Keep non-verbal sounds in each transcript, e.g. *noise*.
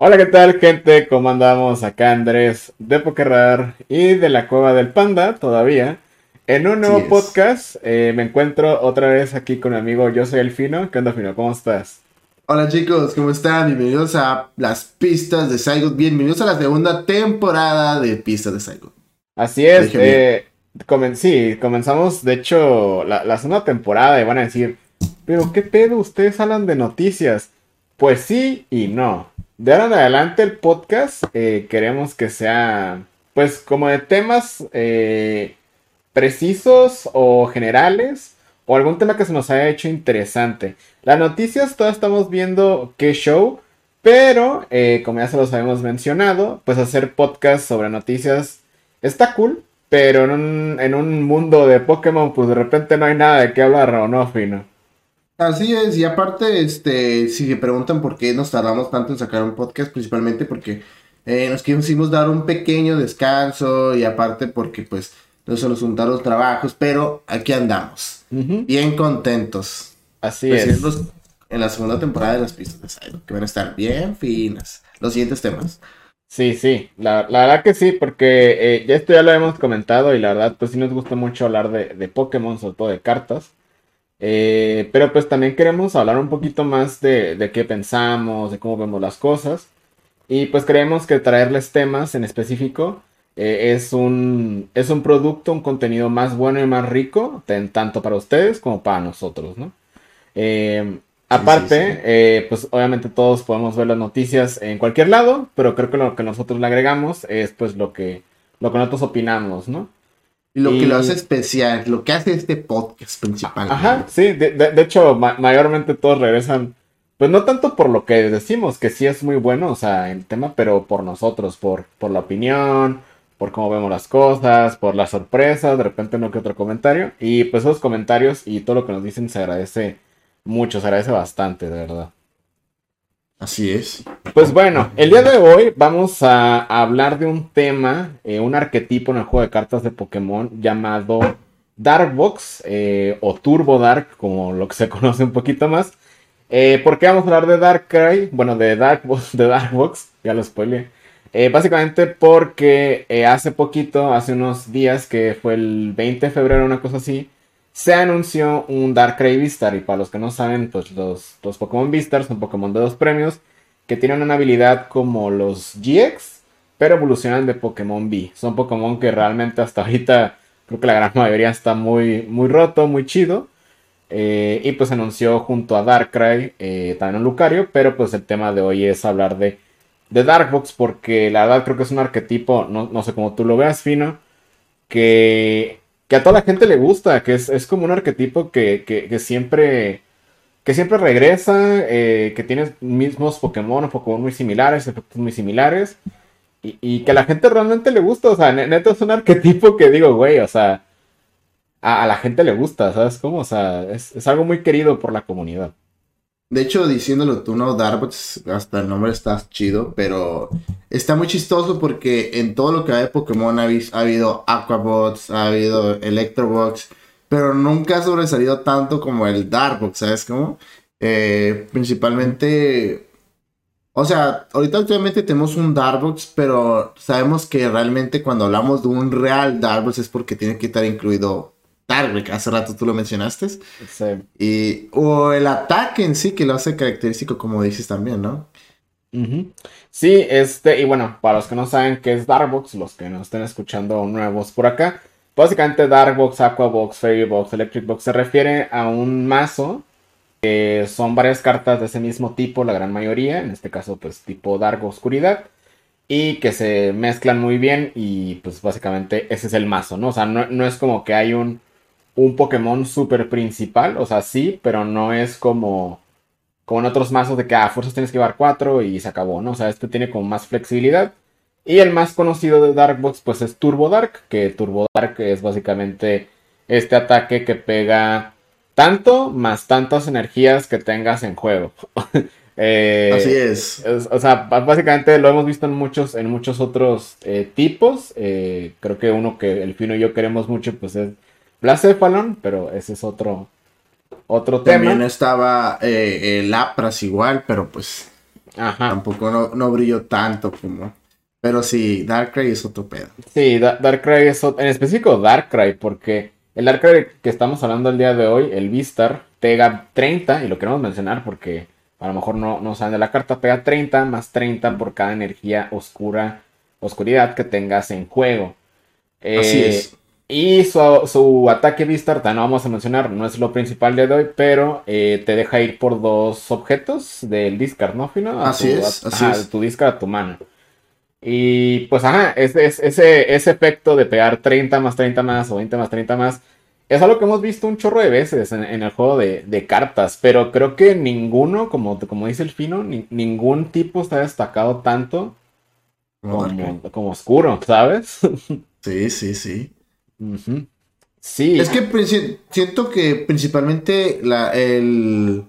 Hola, ¿qué tal, gente? ¿Cómo andamos? Acá Andrés de Pokerrar y de la Cueva del Panda todavía. En un nuevo podcast eh, me encuentro otra vez aquí con mi amigo Yo soy el Fino. ¿Qué onda, Fino? ¿Cómo estás? Hola chicos, ¿cómo están? Bienvenidos a las pistas de Saigon. Bienvenidos a la segunda temporada de Pistas de Saigon. Así es, eh, sí, comenzamos de hecho la, la segunda temporada y van a decir, pero ¿qué pedo? Ustedes hablan de noticias. Pues sí y no. De ahora en adelante el podcast eh, queremos que sea, pues, como de temas eh, precisos o generales o algún tema que se nos haya hecho interesante. Las noticias, todas estamos viendo qué show, pero eh, como ya se los habíamos mencionado, pues hacer podcast sobre noticias está cool, pero en un, en un mundo de Pokémon, pues de repente no hay nada de qué hablar o no, fino. Así es, y aparte, este, si se preguntan por qué nos tardamos tanto en sacar un podcast, principalmente porque eh, nos quisimos dar un pequeño descanso y aparte porque pues no se nos juntaron los trabajos, pero aquí andamos, bien contentos. Así es. En la segunda temporada de las pistas de que van a estar bien finas. Los siguientes temas. Sí, sí, la, verdad que sí, porque eh, ya esto ya lo hemos comentado y la verdad pues sí nos gusta mucho hablar de, de Pokémon, sobre todo de cartas. Eh, pero pues también queremos hablar un poquito más de, qué pensamos, de cómo vemos las cosas. Y pues creemos que traerles temas en específico eh, es, un, es un producto, un contenido más bueno y más rico, tanto para ustedes como para nosotros, ¿no? Eh, aparte, pues obviamente todos podemos ver las noticias en cualquier lado, pero creo que lo que nosotros le agregamos es pues lo que, lo que nosotros opinamos, ¿no? Lo que lo hace especial, lo que hace este podcast principal. Ajá, sí, de, hecho, mayormente todos regresan, pues no tanto por lo que decimos, que sí es muy bueno, o sea, el tema, pero por nosotros, por, por la opinión, por cómo vemos las cosas, por las sorpresas, de repente no que otro comentario. Y pues esos comentarios y todo lo que nos dicen se agradece mucho, se agradece bastante, de verdad. Así es. Pues bueno, el día de hoy vamos a hablar de un tema, eh, un arquetipo en el juego de cartas de Pokémon llamado Darkbox eh, o Turbo Dark, como lo que se *laughs* conoce un poquito más. Eh, ¿Por qué vamos a hablar de Darkrai? Bueno, de Darkbox, de Darkbox, ya lo spoileé. básicamente porque hace poquito, hace unos días, que fue el 20 de febrero, una cosa así, se anunció un Darkrai Vistar. Y para los que no saben, pues los, los Pokémon Vistar son Pokémon de dos premios que tienen una habilidad como los GX, pero evolucionan de Pokémon B. Son Pokémon que realmente hasta ahorita creo que la gran mayoría está muy, muy roto, muy chido. Eh, y pues anunció junto a Darkrai eh, también un Lucario, pero pues el tema de hoy es hablar de, de Darkbox porque la verdad creo que es un arquetipo, no, no sé cómo tú lo veas, fino, que que a toda la gente le gusta, que es, como un arquetipo que, siempre que siempre regresa, eh, que tiene mismos Pokémon o Pokémon muy similares, efectos muy similares, y, que a la gente realmente le gusta, o sea, neto es un arquetipo que digo, güey, o sea, a, la gente le gusta, ¿sabes cómo? O sea, es, es algo muy querido por la comunidad. De hecho, diciéndolo tú, no, Darbots, hasta el nombre está chido, pero está muy chistoso porque en todo lo que hay de Pokémon ha, habido Aquabots, ha habido Electrobox, pero nunca ha sobresalido tanto como el Darkbox, ¿sabes cómo? Eh, principalmente, o sea, ahorita actualmente tenemos un Darkbox, pero sabemos que realmente cuando hablamos de un real Darkbox es porque tiene que estar incluido Hace rato tú lo mencionaste. Sí. Y, o el ataque en sí que lo hace característico, como dices también, ¿no? Sí, este, y bueno, para los que no saben qué es Darkbox, los que no estén escuchando nuevos por acá, básicamente Darkbox, Aquabox, Fairybox, Electric Box se refiere a un mazo que son varias cartas de ese mismo tipo, la gran mayoría, en este caso pues tipo Dark Oscuridad, y que se mezclan muy bien y pues básicamente ese es el mazo, ¿no? O sea, no, no es como que hay un un Pokémon súper principal, o sea, sí, pero no es como, como en otros mazos de que a ah, fuerzas tienes que llevar cuatro y se acabó, ¿no? O sea, este tiene como más flexibilidad. Y el más conocido de Darkbox, pues es Turbo Dark, que Turbo Dark es básicamente este ataque que pega tanto más tantas energías que tengas en juego. *laughs* Eh, Así es. O sea, básicamente lo hemos visto en muchos, en muchos otros eh, tipos. Eh, creo que uno que el Fino y yo queremos mucho, pues es Blacephalon, pero ese es otro, otro tema. También estaba eh, el Apras igual, pero pues. Ajá. Tampoco no, no brilló tanto como. Pero sí, Darkrai es otro pedo. Sí, Darkrai es otro, en específico Darkrai, porque el Darkrai que estamos hablando el día de hoy, el Vistar, pega 30, y lo queremos mencionar porque a lo mejor no, no saben de la carta, pega 30 más 30 por cada energía oscura, oscuridad que tengas en juego. Así eh, es. Y su, ataque Vistar, no vamos a mencionar, no es lo principal de hoy, pero eh, te deja ir por dos objetos del discard, ¿no, Fino? así es, así es. tu discard a tu mano. Y pues, ajá, ese, ese efecto de pegar 30 más 30 más o 20 más 30 más es algo que hemos visto un chorro de veces en, el juego de, cartas, pero creo que ninguno, como, como dice el Fino, ningún tipo está destacado tanto como, como oscuro, ¿sabes? *laughs* Sí, sí, sí. Sí. Es que siento que principalmente la, el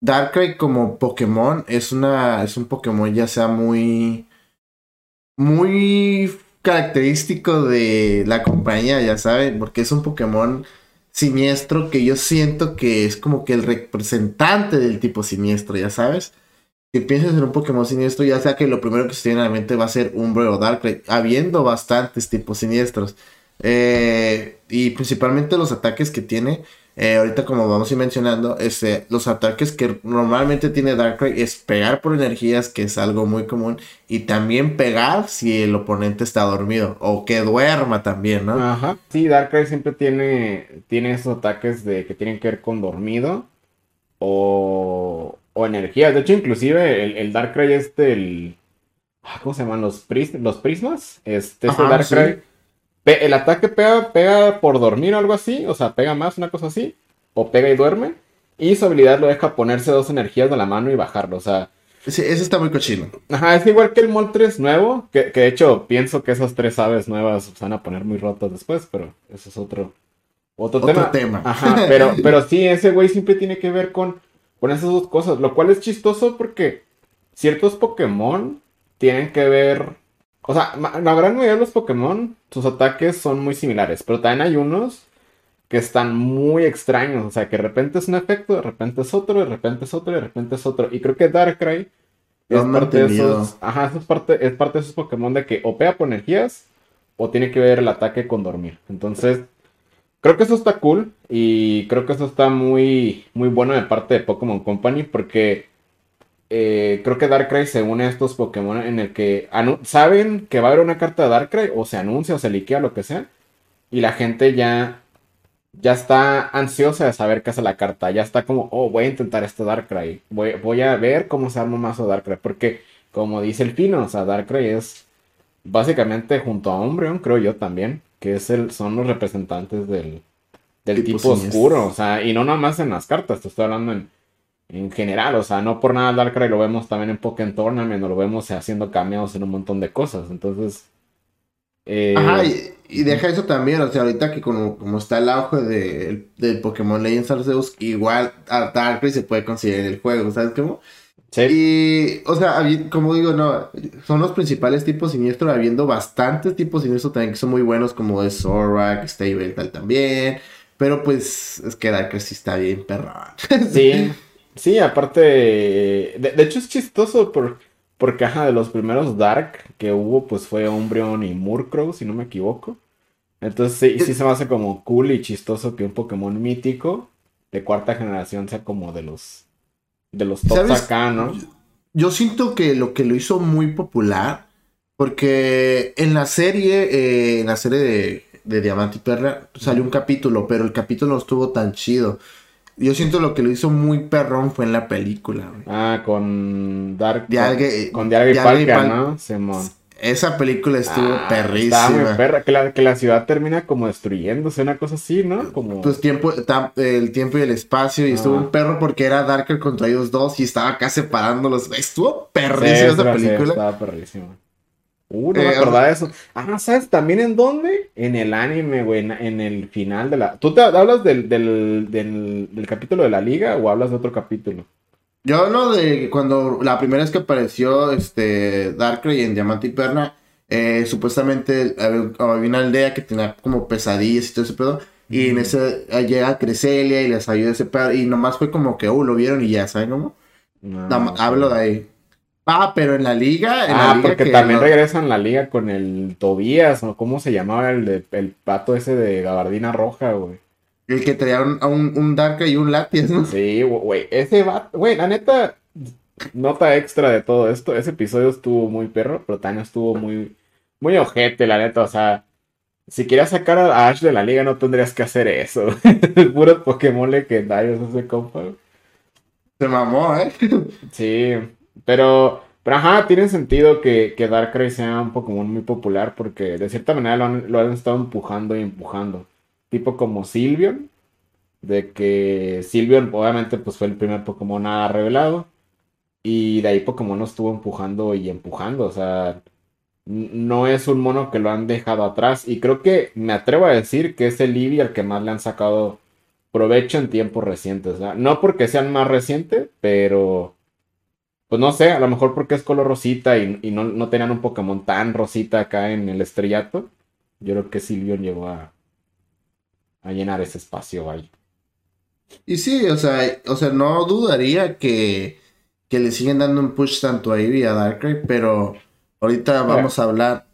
Darkrai como Pokémon es una. es un Pokémon ya sea muy. muy característico de la compañía, ya saben, porque es un Pokémon siniestro que yo siento que es como que el representante del tipo siniestro, ya sabes. Si piensas en un Pokémon siniestro, ya sea que lo primero que se tiene en la mente va a ser Umbro o Darkrai, habiendo bastantes tipos siniestros. Eh, y principalmente los ataques que tiene. Eh, ahorita como vamos a ir mencionando, este, los ataques que normalmente tiene Darkrai es pegar por energías, que es algo muy común, y también pegar si el oponente está dormido, o que duerma también, ¿no? Ajá. Sí, Darkrai siempre tiene, tiene esos ataques de que tienen que ver con dormido o, o energías. De hecho, inclusive el, el Darkrai este, el... Ah, ¿Cómo se llaman? Los, los prismas. Este, este Darkrai el ataque pega, pega por dormir o algo así, o sea, pega más, una cosa así, o pega y duerme. Y su habilidad lo deja ponerse dos energías de la mano y bajarlo, o sea. Sí, ese está muy cochino. Ajá, es igual que el Moltres nuevo, que, de hecho pienso que esas tres aves nuevas se van a poner muy rotas después, pero eso es otro, otro, tema. Ajá, *laughs* pero, pero sí, ese güey siempre tiene que ver con, con esas dos cosas, lo cual es chistoso porque ciertos Pokémon tienen que ver o sea, la gran mayoría de los Pokémon, sus ataques son muy similares, pero también hay unos que están muy extraños. O sea, que de repente es un efecto, de repente es otro, de repente es otro, de repente es otro. Y creo que Darkrai es parte de esos. Ajá, es parte, es parte de esos Pokémon de que o pega por energías o tiene que ver el ataque con dormir. Entonces, creo que eso está cool. Y creo que eso está muy, muy bueno de parte de Pokémon Company. Porque eh, creo que Darkrai se une a estos Pokémon en el que saben que va a haber una carta de Darkrai o se anuncia o se liquea lo que sea. Y la gente ya ya está ansiosa de saber qué hace la carta, ya está como, oh, voy a intentar este Darkrai, voy, voy a ver cómo se arma un mazo Darkrai, porque como dice el Pino, o sea, Darkrai es básicamente junto a Umbreon, creo yo también, que es el, son los representantes del, del tipo, oscuro, o sea, y no nada más en las cartas, te estoy hablando en en general, o sea, no por nada Darkrai lo vemos también en Pokémon Tournament, lo vemos haciendo cameos en un montón de cosas, entonces... Eh, Ajá, y, deja eso también, o sea, ahorita que como, como está el auge de, del Pokémon Legends Arceus, igual a Darkrai se puede en el juego, ¿sabes cómo? Sí. Y, o sea, como digo, no, son los principales tipos siniestros, habiendo bastantes tipos siniestros también que son muy buenos, como de Zorak, Stable, tal también. Pero pues es que Darkrai sí está bien perrón. Sí, *laughs* Sí, aparte, de, hecho es chistoso por, porque, ajá, de los primeros Dark que hubo, pues fue Umbreon y Murkrow, si no me equivoco. Entonces sí, sí se me hace como cool y chistoso que un Pokémon mítico de cuarta generación sea como de los, de los tops acá, ¿no? Yo siento que lo que lo hizo muy popular, porque en la serie, eh, en la serie de, de Diamante y Perla, salió un capítulo, pero el capítulo no estuvo tan chido. Yo siento lo que lo hizo muy perrón fue en la película, güey. Ah, con Dark. Dialgue, con Dialgue y ¿no? Simón. Esa película estuvo ah, perrísima. Está muy perra. Que la, que la ciudad termina como destruyéndose, una cosa así, ¿no? Como... Pues tiempo, el tiempo y el espacio. Y estuvo un perro porque era Darker contra ellos dos y estaba acá separándolos. Estuvo perrísima esa película. estaba perrísima. Uh, no me eh, acordaba de eso. Ah, ¿sabes también en dónde? En el anime, güey, en, el final de la... ¿Tú te hablas del, del, del, capítulo de la liga o hablas de otro capítulo? Yo hablo de cuando la primera vez que apareció este Darkrai en Diamante y Perna, eh, supuestamente había, una aldea que tenía como pesadillas y todo ese pedo. Y en ese llega Creselia y les ayuda ese pedo. Y nomás fue como que, uh, lo vieron y ya, ¿saben cómo? hablo de ahí. Ah, pero en la liga. En ah, la liga porque que también lo- regresan la liga con el Tobías, o cómo se llamaba el, de- el pato ese de gabardina roja, güey. El que traía un, un, un y un Latias, ¿no? Sí, güey, ese va, güey, la neta, nota extra de todo esto, ese episodio estuvo muy perro, pero también estuvo muy, muy ojete, la neta, o sea, si querías sacar a Ash de la liga no tendrías que hacer eso, *laughs* puro Pokémon legendarios ese compa. Se mamó, ¿eh? Sí, pero, pero ajá, tiene sentido que, que Darkrai sea un Pokémon muy popular porque de cierta manera lo han, estado empujando y empujando. Tipo como Sylveon, de que Sylveon obviamente pues fue el primer Pokémon nada revelado y de ahí Pokémon lo estuvo empujando y empujando, o sea, no es un mono que lo han dejado atrás y creo que me atrevo a decir que es el Eevee al que más le han sacado provecho en tiempos recientes, no porque sean más recientes, pero pues no sé, a lo mejor porque es color rosita y, y no, no tenían un Pokémon tan rosita acá en el estrellato. Yo creo que Silvion llegó a, a llenar ese espacio ahí. Y sí, o sea, o sea, no dudaría que, que le siguen dando un push tanto a Eevee y a Darkrai, pero ahorita vamos a hablar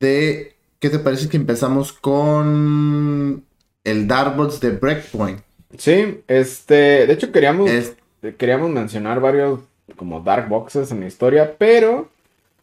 de ¿qué te parece que empezamos con el Darbots de Breakpoint? Sí, este, de hecho queríamos, Es, queríamos mencionar varios como Dark Boxes en la historia, pero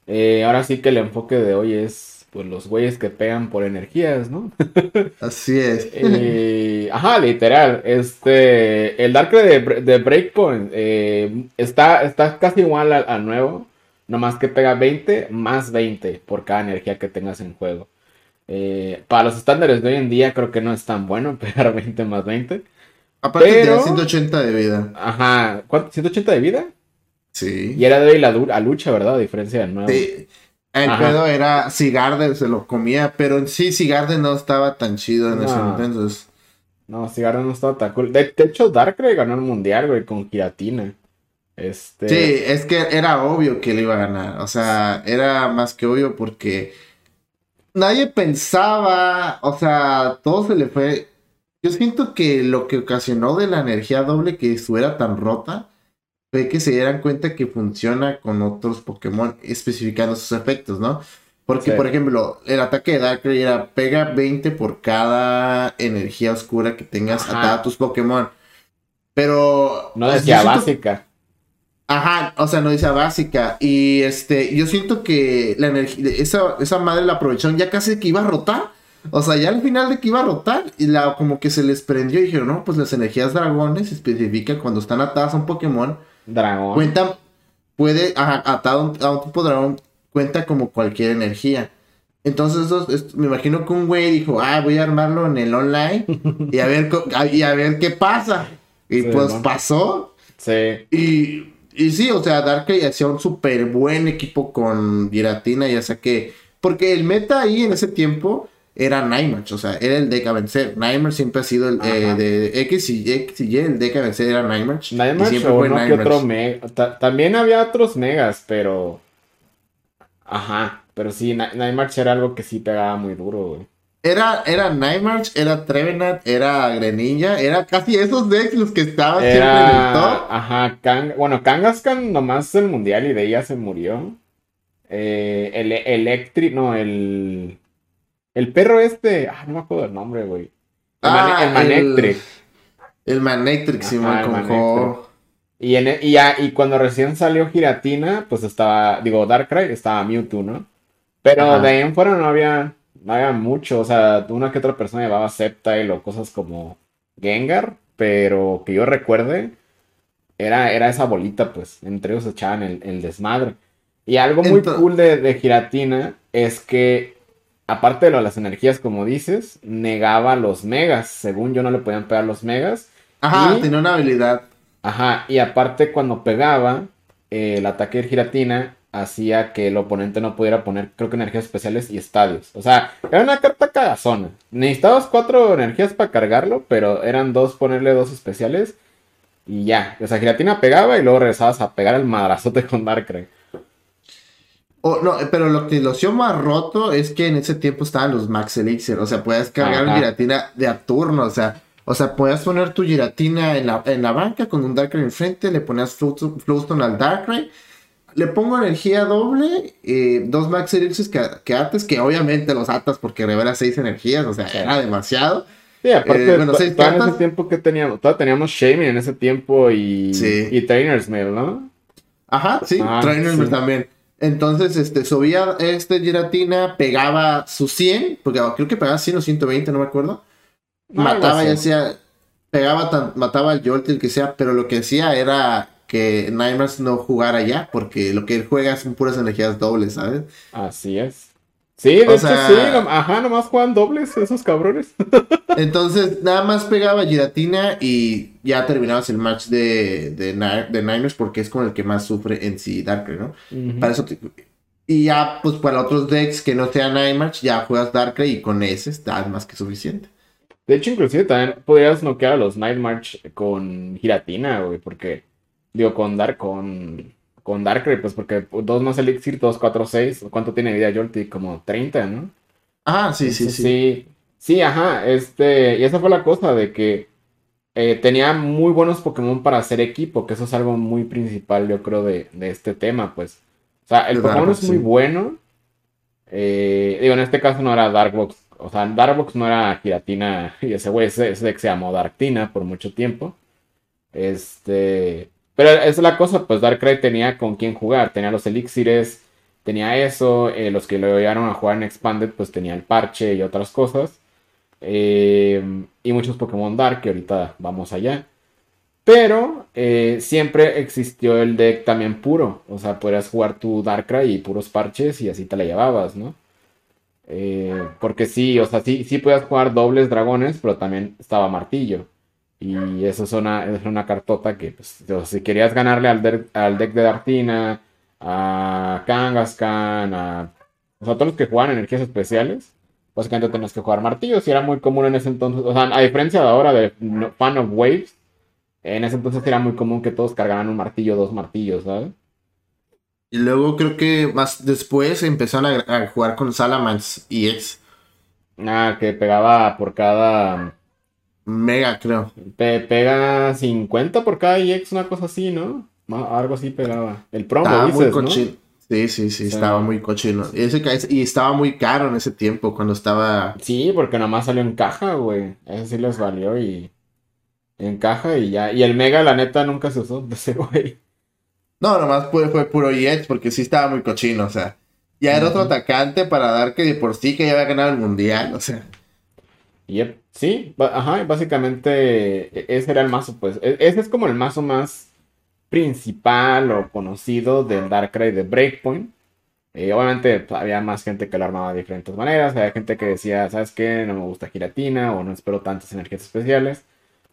eh, ahora sí que el enfoque de hoy es pues los güeyes que pegan por energías, ¿no? *laughs* así es. Eh, ajá, literal. Este, el Darkrai de, de Breakpoint eh, está, está casi igual al, al nuevo, nomás que pega 20 más 20 por cada energía que tengas en juego. Eh, para los estándares de hoy en día creo que no es tan bueno *laughs* pegar 20 más 20. Aparte pero- tiene 180 de vida. Ajá, ¿cuánto? ¿180 de vida? Sí. Y era de la, a lucha, ¿verdad? A diferencia del nuevo. Sí. El Ajá. pedo era Sigarden, se lo comía, pero en sí Sigarden no estaba tan chido en ese No. entonces. No, Cigarro no estaba tan cool. De, de hecho, Darkrai ganó el mundial, güey, con Giratina. Este. Sí, es que era obvio que le iba a ganar. O sea, era más que obvio porque nadie pensaba, o sea, todo se le fue. Yo siento que lo que ocasionó de la energía doble que estuviera tan rota fue que se dieran cuenta que funciona con otros Pokémon especificando sus efectos, ¿no? Porque, Sí. por ejemplo, el ataque de Darkrai era pega 20 por cada energía oscura que tengas Ajá. atada a tus Pokémon. Pero. No decía siento- básica. Ajá, o sea, no dice básica. Y este, yo siento que la energía, esa, esa madre la aprovecharon ya casi que iba a rotar. O sea, ya al final de que iba a rotar, y la como que se les prendió y dijeron, no, pues las energías dragones se especifican cuando están atadas a un Pokémon. Dragón. Cuentan, puede, ajá, atado a un, tipo dragón, cuenta como cualquier energía. Entonces, eso es- me imagino que un güey dijo, ah, voy a armarlo en el online y a ver, *laughs* y a ver qué pasa. Y Sí, pues pasó. Sí. Y, y sí, o sea, Darkrai hacía un súper buen equipo con Giratina, ya sea que... Porque el meta ahí en ese tiempo era Nightmatch, o sea, era el deck a vencer. Nightmatch siempre ha sido el eh, de X y, X y Y, el deck a vencer era Nightmatch. y Nightmatch siempre o fue que Nightmatch. otro mega. Ta- También había otros megas, pero. Ajá. Pero sí, Ni- Nightmatch era algo que sí pegaba muy duro, güey. Era, era Nightmatch, era Trevenant, era Greninja, era casi esos decks los que estaban siempre en el top. Ajá. Kang- Bueno, Kangaskhan nomás el mundial y de ella se murió. Eh, el Electric. No, el. El perro este. Ah, no me acuerdo el nombre, güey. El, Ah, el Manectric. El Manectric, con Manectric. juego. Y, en, e- y, ya- y cuando recién salió Giratina, pues estaba, digo, Darkrai, estaba Mewtwo, ¿no? Pero Ajá. de ahí en fuera no había, no había mucho, o sea, una que otra persona llevaba Sceptile o cosas como Gengar, pero que yo recuerde, era, era esa bolita, pues, entre ellos echaban el, el desmadre. Y algo muy cool de, de Giratina es que, aparte de lo de las energías, como dices, negaba los megas, según yo no le podían pegar los megas. Ajá, Y- tenía una habilidad. Ajá, y aparte cuando pegaba, eh, el ataque de giratina hacía que el oponente no pudiera poner, creo que energías especiales y estadios. O sea, era una carta cagazona. Necesitabas cuatro energías para cargarlo, pero eran dos, ponerle dos especiales y ya. O sea, giratina pegaba y luego regresabas a pegar el madrazote con Darkrai. Oh, no, pero lo que lo hacía más roto es que en ese tiempo estaban los Max Elixir. O sea, puedes cargar Ajá. giratina de a turno. O sea, o sea, podías poner tu giratina en la, en la banca con un Darkrai enfrente, le ponías Flowstone al Darkrai. le pongo energía doble, eh, dos Max Elixirs que, que antes, que obviamente los atas porque revela seis energías, o sea, era demasiado. Sí, aparte, eh, bueno, seis en ese tiempo que teníamos, todavía teníamos Shaming en ese tiempo y, y Trainer's Mail, ¿no? Ajá, sí, ah, Trainer's Mail también. Entonces, este, subía este Giratina, pegaba su 100, porque creo que pegaba 100 o 120, no me acuerdo. mataba, ya sea, pegaba, mataba al Jolt, el que sea, pero lo que hacía era que Nightmares no jugara ya, porque lo que él juega son puras energías dobles, ¿sabes? Así es. Sí, de hecho sí, ajá, nomás juegan dobles esos cabrones. *laughs* entonces, nada más pegaba Giratina y ya terminabas el match de, de, Niners porque es con el que más sufre en sí Darkrai, ¿no? Para eso Y ya, pues para otros decks que no sean Nightmatch, ya juegas Darkrai y con ese está más que suficiente. De hecho, inclusive también podrías noquear a los Nightmarch con Giratina, güey, porque, digo, con Dark, con con Darkrai, pues porque 2 más Elixir, 2, 4, 6. ¿Cuánto tiene vida Jolty? Como 30, ¿no? Ah, sí, sí, sí. Sí, ajá. Este, y esa fue la cosa de que eh, tenía muy buenos Pokémon para hacer equipo, que eso es algo muy principal, yo creo, de, este tema, pues. O sea, el Pokémon es muy bueno. Eh, digo, en este caso no era Darkbox. O sea, Darkbox no era Giratina. *laughs* Y ese güey, ese, ese que se llamó Darktina por mucho tiempo. Este. Pero es la cosa, pues Darkrai tenía con quién jugar, tenía los elixires, tenía eso, eh, los que lo llevaron a jugar en Expanded, pues tenía el parche y otras cosas. Eh, y muchos Pokémon Dark, que ahorita vamos allá. Pero eh, siempre existió el deck también puro. O sea, podrías jugar tu Darkrai y puros parches y así te la llevabas, ¿no? porque sí, o sea, sí, sí podías jugar dobles dragones, pero también estaba martillo. Y eso es una, es una cartota que, pues, si querías ganarle al, al deck de Dartina, a Kangaskhan, a, o sea, todos los que juegan energías especiales, básicamente tenías que jugar martillos y era muy común en ese entonces. O sea, a diferencia de ahora de Fan of Waves, en ese entonces era muy común que todos cargaran un martillo, dos martillos, ¿sabes? Y luego creo que más después empezaron a, a jugar con Salamence y X. Ah, que pegaba por cada Mega, creo. pega 50 por cada EX, una cosa así, ¿no? Algo así pegaba. El promo, estaba muy cochino. Sí, sí, sí, estaba muy cochino. Y, ese, y estaba muy caro en ese tiempo, cuando estaba... Sí, porque nomás salió en caja, güey. Eso sí les valió y... En caja y ya. Y el Mega, la neta, nunca se usó de *laughs* ese güey. No, nomás fue, fue puro EX porque sí estaba muy cochino, o sea. Ya era otro atacante para dar que de por sí que ya había ganado el mundial, o sea. Yep. Sí, ajá, básicamente e, ese era el mazo, pues. E, ese es como el mazo más principal o conocido del Darkrai de Breakpoint. Eh, obviamente pues, había más gente que lo armaba de diferentes maneras. Había gente que decía, ¿sabes qué? No me gusta Giratina o no espero tantas energías especiales.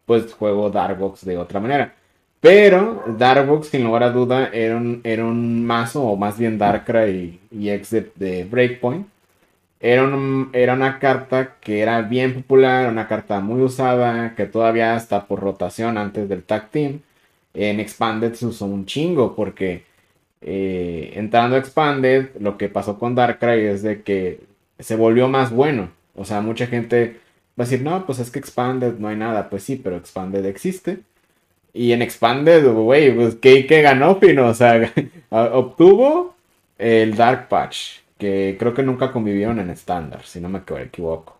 Pues juego Darkbox de otra manera. Pero Darkbox, sin lugar a duda, era un, era un mazo, o más bien Darkrai y, y de Breakpoint era, era una carta que era bien popular, una carta muy usada, que todavía está por rotación antes del tag team. En Expanded se usó un chingo porque eh, entrando a Expanded, lo que pasó con Darkrai es de que se volvió más bueno. O sea, mucha gente va a decir, no, pues es que Expanded no hay nada. Pues sí, pero Expanded existe. Y en Expanded, güey, pues ¿qué, ¿qué, ganó Pino? O sea, *laughs* obtuvo el Dark Patch que creo que nunca convivieron en estándar, si no me equivoco.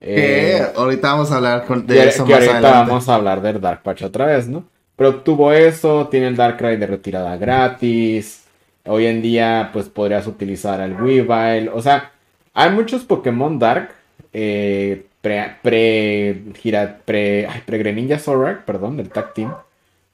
Eh, ahorita vamos a hablar de eso que ahorita vamos a hablar del Dark Patch otra vez, ¿no? Pero tuvo eso, tiene el Darkrai de retirada gratis. Hoy en día, pues podrías utilizar el Weavile. O sea, hay muchos Pokémon Dark. Eh, pre, pre, gira, pre, ay, pre Greninja Zorak, perdón, del Tag Team.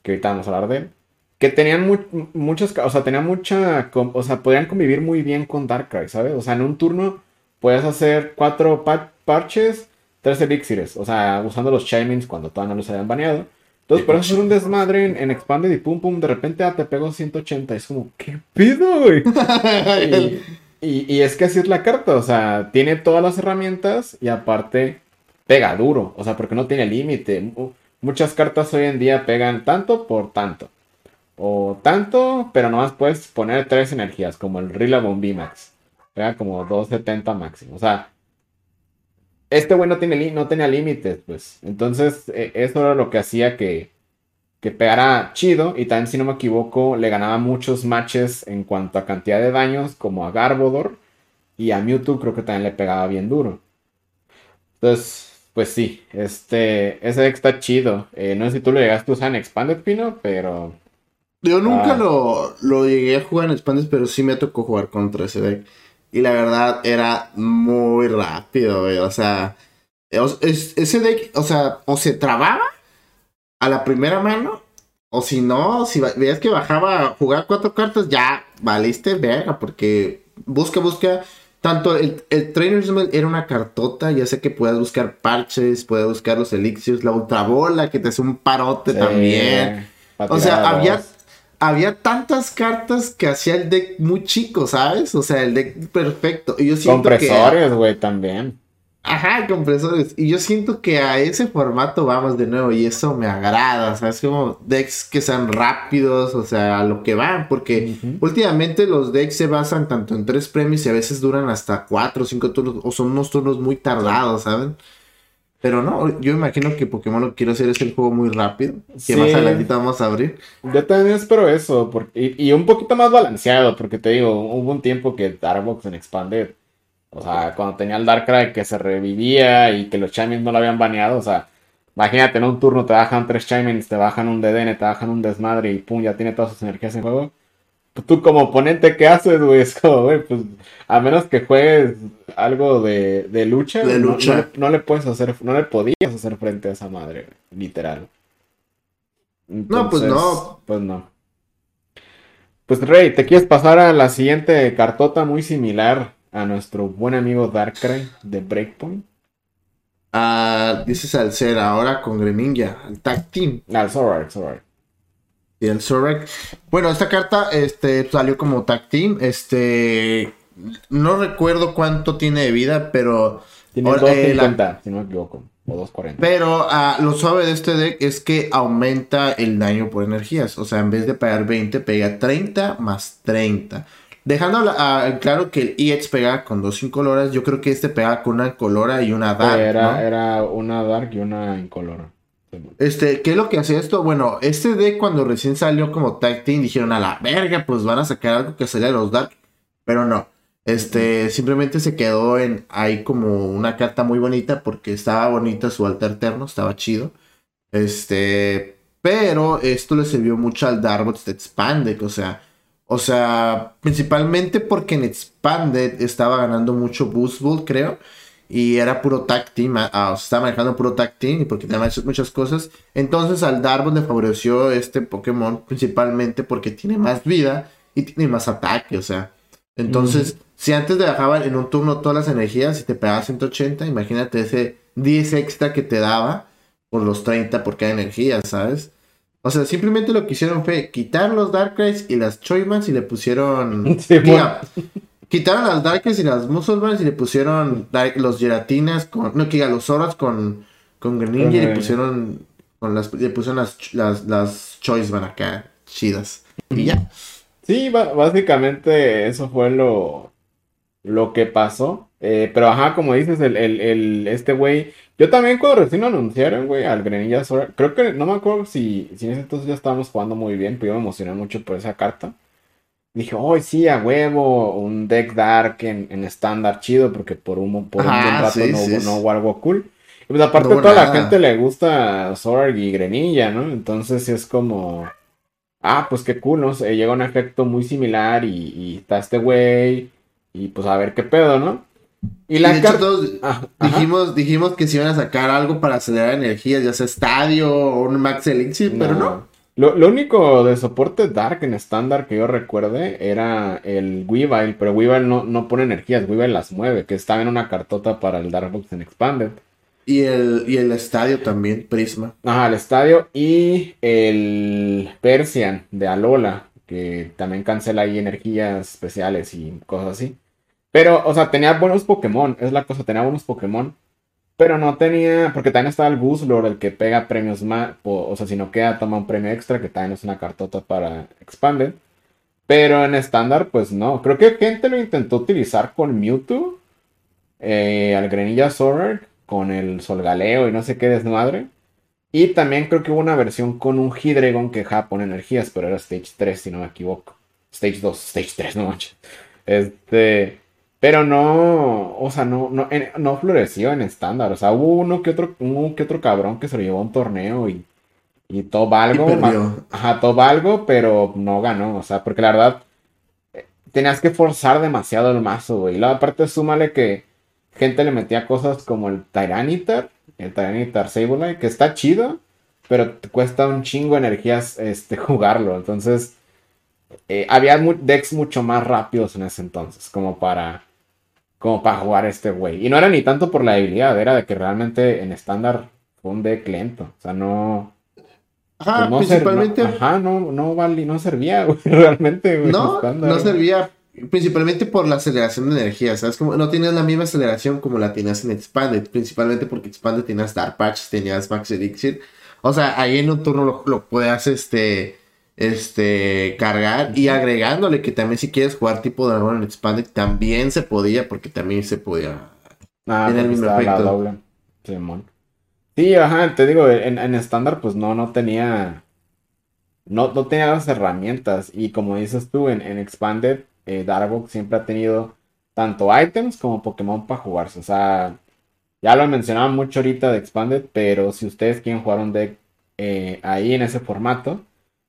Que ahorita vamos a hablar de él que tenían muchos, o sea, tenían mucha, o sea, podían convivir muy bien con Darkrai, ¿sabes? O sea, en un turno puedes hacer cuatro parches, tres elixires, o sea, usando los Chimings cuando todavía no los habían baneado. Entonces, puedes hacer un desmadre en, Expanded y pum pum, de repente ah, te pego 180. Es como, ¿qué pido, güey? *laughs* y, y, es que así es la carta, o sea, tiene todas las herramientas y aparte pega duro, o sea, porque no tiene límite. Muchas cartas hoy en día pegan tanto por tanto. O tanto, pero nomás puedes poner tres energías, como el Rillaboom VMAX. Pega como 270 máximo. O sea, este güey no tenía límites, pues. Entonces, e, eso era lo que hacía que, que pegara chido. Y también, si no me equivoco, le ganaba muchos matches en cuanto a cantidad de daños, como a Garbodor. Y a Mewtwo creo que también le pegaba bien duro. Entonces, pues sí, este, ese deck está chido. Eh, no sé si tú lo llegaste a usar en Expanded Pino, pero... Yo nunca ah. lo, lo llegué a jugar en Expanded, pero sí me tocó jugar contra ese deck. Y la verdad era muy rápido, O sea, ese deck, o sea, o se trababa a la primera mano, o si no, si veías que bajaba a jugar cuatro cartas, ya valiste verga, porque busca, busca. Tanto el, el Trainer's era una cartota, ya sé que puedes buscar parches, puedes buscar los elixirs, la ultrabola que te hace un parote también. O sea, había, había tantas cartas que hacía el deck muy chico, ¿sabes? O sea, el deck perfecto. Y yo siento Compresores, güey, también. Ajá, compresores. Y yo siento que a ese formato vamos de nuevo y eso me agrada. O sea, es como decks que sean rápidos, o sea, a lo que van. Porque últimamente los decks se basan tanto en tres premios y a veces duran hasta cuatro o cinco turnos. O son unos turnos muy tardados, ¿saben? Pero no, yo imagino que Pokémon lo que quiere hacer es el juego muy rápido. Que más adelante vamos a abrir. Yo también espero eso. Porque, y, un poquito más balanceado. Porque te digo, hubo un tiempo que Darbox en Expanded o sea, cuando tenía el Darkrai que se revivía y que los Champions no lo habían baneado, o sea, imagínate en un turno te bajan tres Champions, te bajan un DDN, te bajan un desmadre y pum, ya tiene todas sus energías en juego. Tú como oponente, ¿qué haces, güey? *laughs* Es como, güey, pues a menos que juegues algo de, de lucha, de lucha. No, le puedes hacer, no le podías hacer frente a esa madre, literal. no, pues no. Pues no. Pues Rey, ¿te quieres pasar a la siguiente cartota muy similar? a nuestro buen amigo Darkrai de Breakpoint. Ah, dices al ser ahora con Greninja, el Tag Team. Ah, el Zorak, Y el Zorak. Bueno, esta carta este, salió como Tag Team. Este. No recuerdo cuánto tiene de vida, pero. Tiene 250, eh, si no me equivoco. O 240. Pero uh, lo suave de este deck es que aumenta el daño por energías. O sea, en vez de pegar 20, pega 30 más 30. Dejando claro que el EX pega con dos incoloras, yo creo que este pega con una colora y una dark. Era, era una dark y una incolora. Este, ¿qué es lo que hace esto? Bueno, este deck cuando recién salió como tag team dijeron a la verga, pues van a sacar algo que sería los dark. Pero no. Este, simplemente se quedó en ahí como una carta muy bonita porque estaba bonita su alter eterno, estaba chido. Este, pero esto le sirvió mucho al Darbots de Expanded, o sea, o sea, principalmente porque en Expanded estaba ganando mucho Boost Bull, creo. Y era puro tag team, ah, estaba manejando puro tag team y porque tenía muchas cosas. Entonces al Darbox le favoreció este Pokémon principalmente porque tiene más vida y tiene más ataque, o sea. Entonces, si antes te dejaban en un turno todas las energías y te pegaba 180, imagínate ese 10 extra que te daba por los 30 por cada energía, ¿sabes? O sea, simplemente lo que hicieron fue quitar los Darkrai's y las Choymans y le pusieron. *laughs* quitaron las Darkrai's y las Musclemans y le pusieron los Geratinas con. No, que los Zoras con. Con Greninja y le pusieron. Con las, le pusieron las, las, las Choiceman acá, chidas. Y ya. Sí, básicamente eso fue lo. Lo que pasó. Eh, pero ajá, como dices, el, el, el este güey yo también cuando recién lo anunciaron, güey, al Grenilla Sora, creo que no me acuerdo si, si en ese entonces ya estábamos jugando muy bien, pero yo me emocioné mucho por esa carta. Dije, oh, sí, a huevo, un deck dark en estándar chido, porque por un, por un rato no, hubo algo cool. Y pues aparte a toda la gente le gusta Sorg y Grenilla, ¿no? Entonces es como, ah, pues qué cool, ¿no? llega un efecto muy similar y, y está este güey, y pues a ver qué pedo, ¿no? Y la carta. Ah, dijimos, dijimos que se iban a sacar algo para acelerar energías, ya sea estadio o un Max Elixir, pero no. Lo, único de soporte Dark en estándar que yo recuerde era el Weavile, pero Weavile no, no pone energías, Weavile las mueve, que estaba en una cartota para el Darkbox en Expanded. Y el, y el estadio también, Prisma. Ajá, el estadio y el Persian de Alola, que también cancela ahí energías especiales y cosas así. Pero, o sea, tenía buenos Pokémon, es la cosa, tenía buenos Pokémon. Pero no tenía, porque también estaba el Buzzlord, el que pega premios más, o, sea, si no queda, toma un premio extra, que también es una cartota para Expanded. Pero en estándar, pues no. Creo que gente lo intentó utilizar con Mewtwo, eh, al Grenilla Sword, con el Solgaleo y no sé qué desmadre. Y también creo que hubo una versión con un Hydreigon que poner energías, pero era Stage 3, si no me equivoco. Stage 2, Stage 3, no manches. Este. Pero no, o sea, no, no, no floreció en estándar. O sea, hubo uno que otro, uno que otro cabrón que se lo llevó a un torneo y, y todo algo. Ajá, todo algo, pero no ganó. O sea, porque la verdad, eh, tenías que forzar demasiado el mazo, güey. Y luego aparte, súmale que gente le metía cosas como el Tyranitar, el Tyranitar Sableye, que está chido, pero te cuesta un chingo de energías este, *laughs* jugarlo. Entonces, eh, había decks mucho más rápidos en ese entonces, como para como para jugar este güey. Y no era ni tanto por la debilidad, era de que realmente en estándar fue un deck lento. O sea, no. Ajá, pues principalmente. no, ajá, no, no, no servía, *laughs* güey, realmente, güey. No, no servía principalmente por la aceleración de energía, ¿sabes? Como no tenías la misma aceleración como la tenías en Expanded, principalmente porque Expanded tenías Dark Patch, tenías Max Elixir. O sea, ahí en un turno lo, lo puedas, este este, cargar y agregándole que también si quieres jugar tipo dragón en Expanded también se podía porque también se podía. Ah, el mismo efecto. Sí, ajá, te digo, en estándar pues no, no tenía, no, no tenía las herramientas y como dices tú, en, en Expanded, eh, Darkbox siempre ha tenido tanto items como Pokémon para jugarse, o sea, ya lo mencionaba mucho ahorita de Expanded, pero si ustedes quieren jugar un deck eh, ahí en ese formato,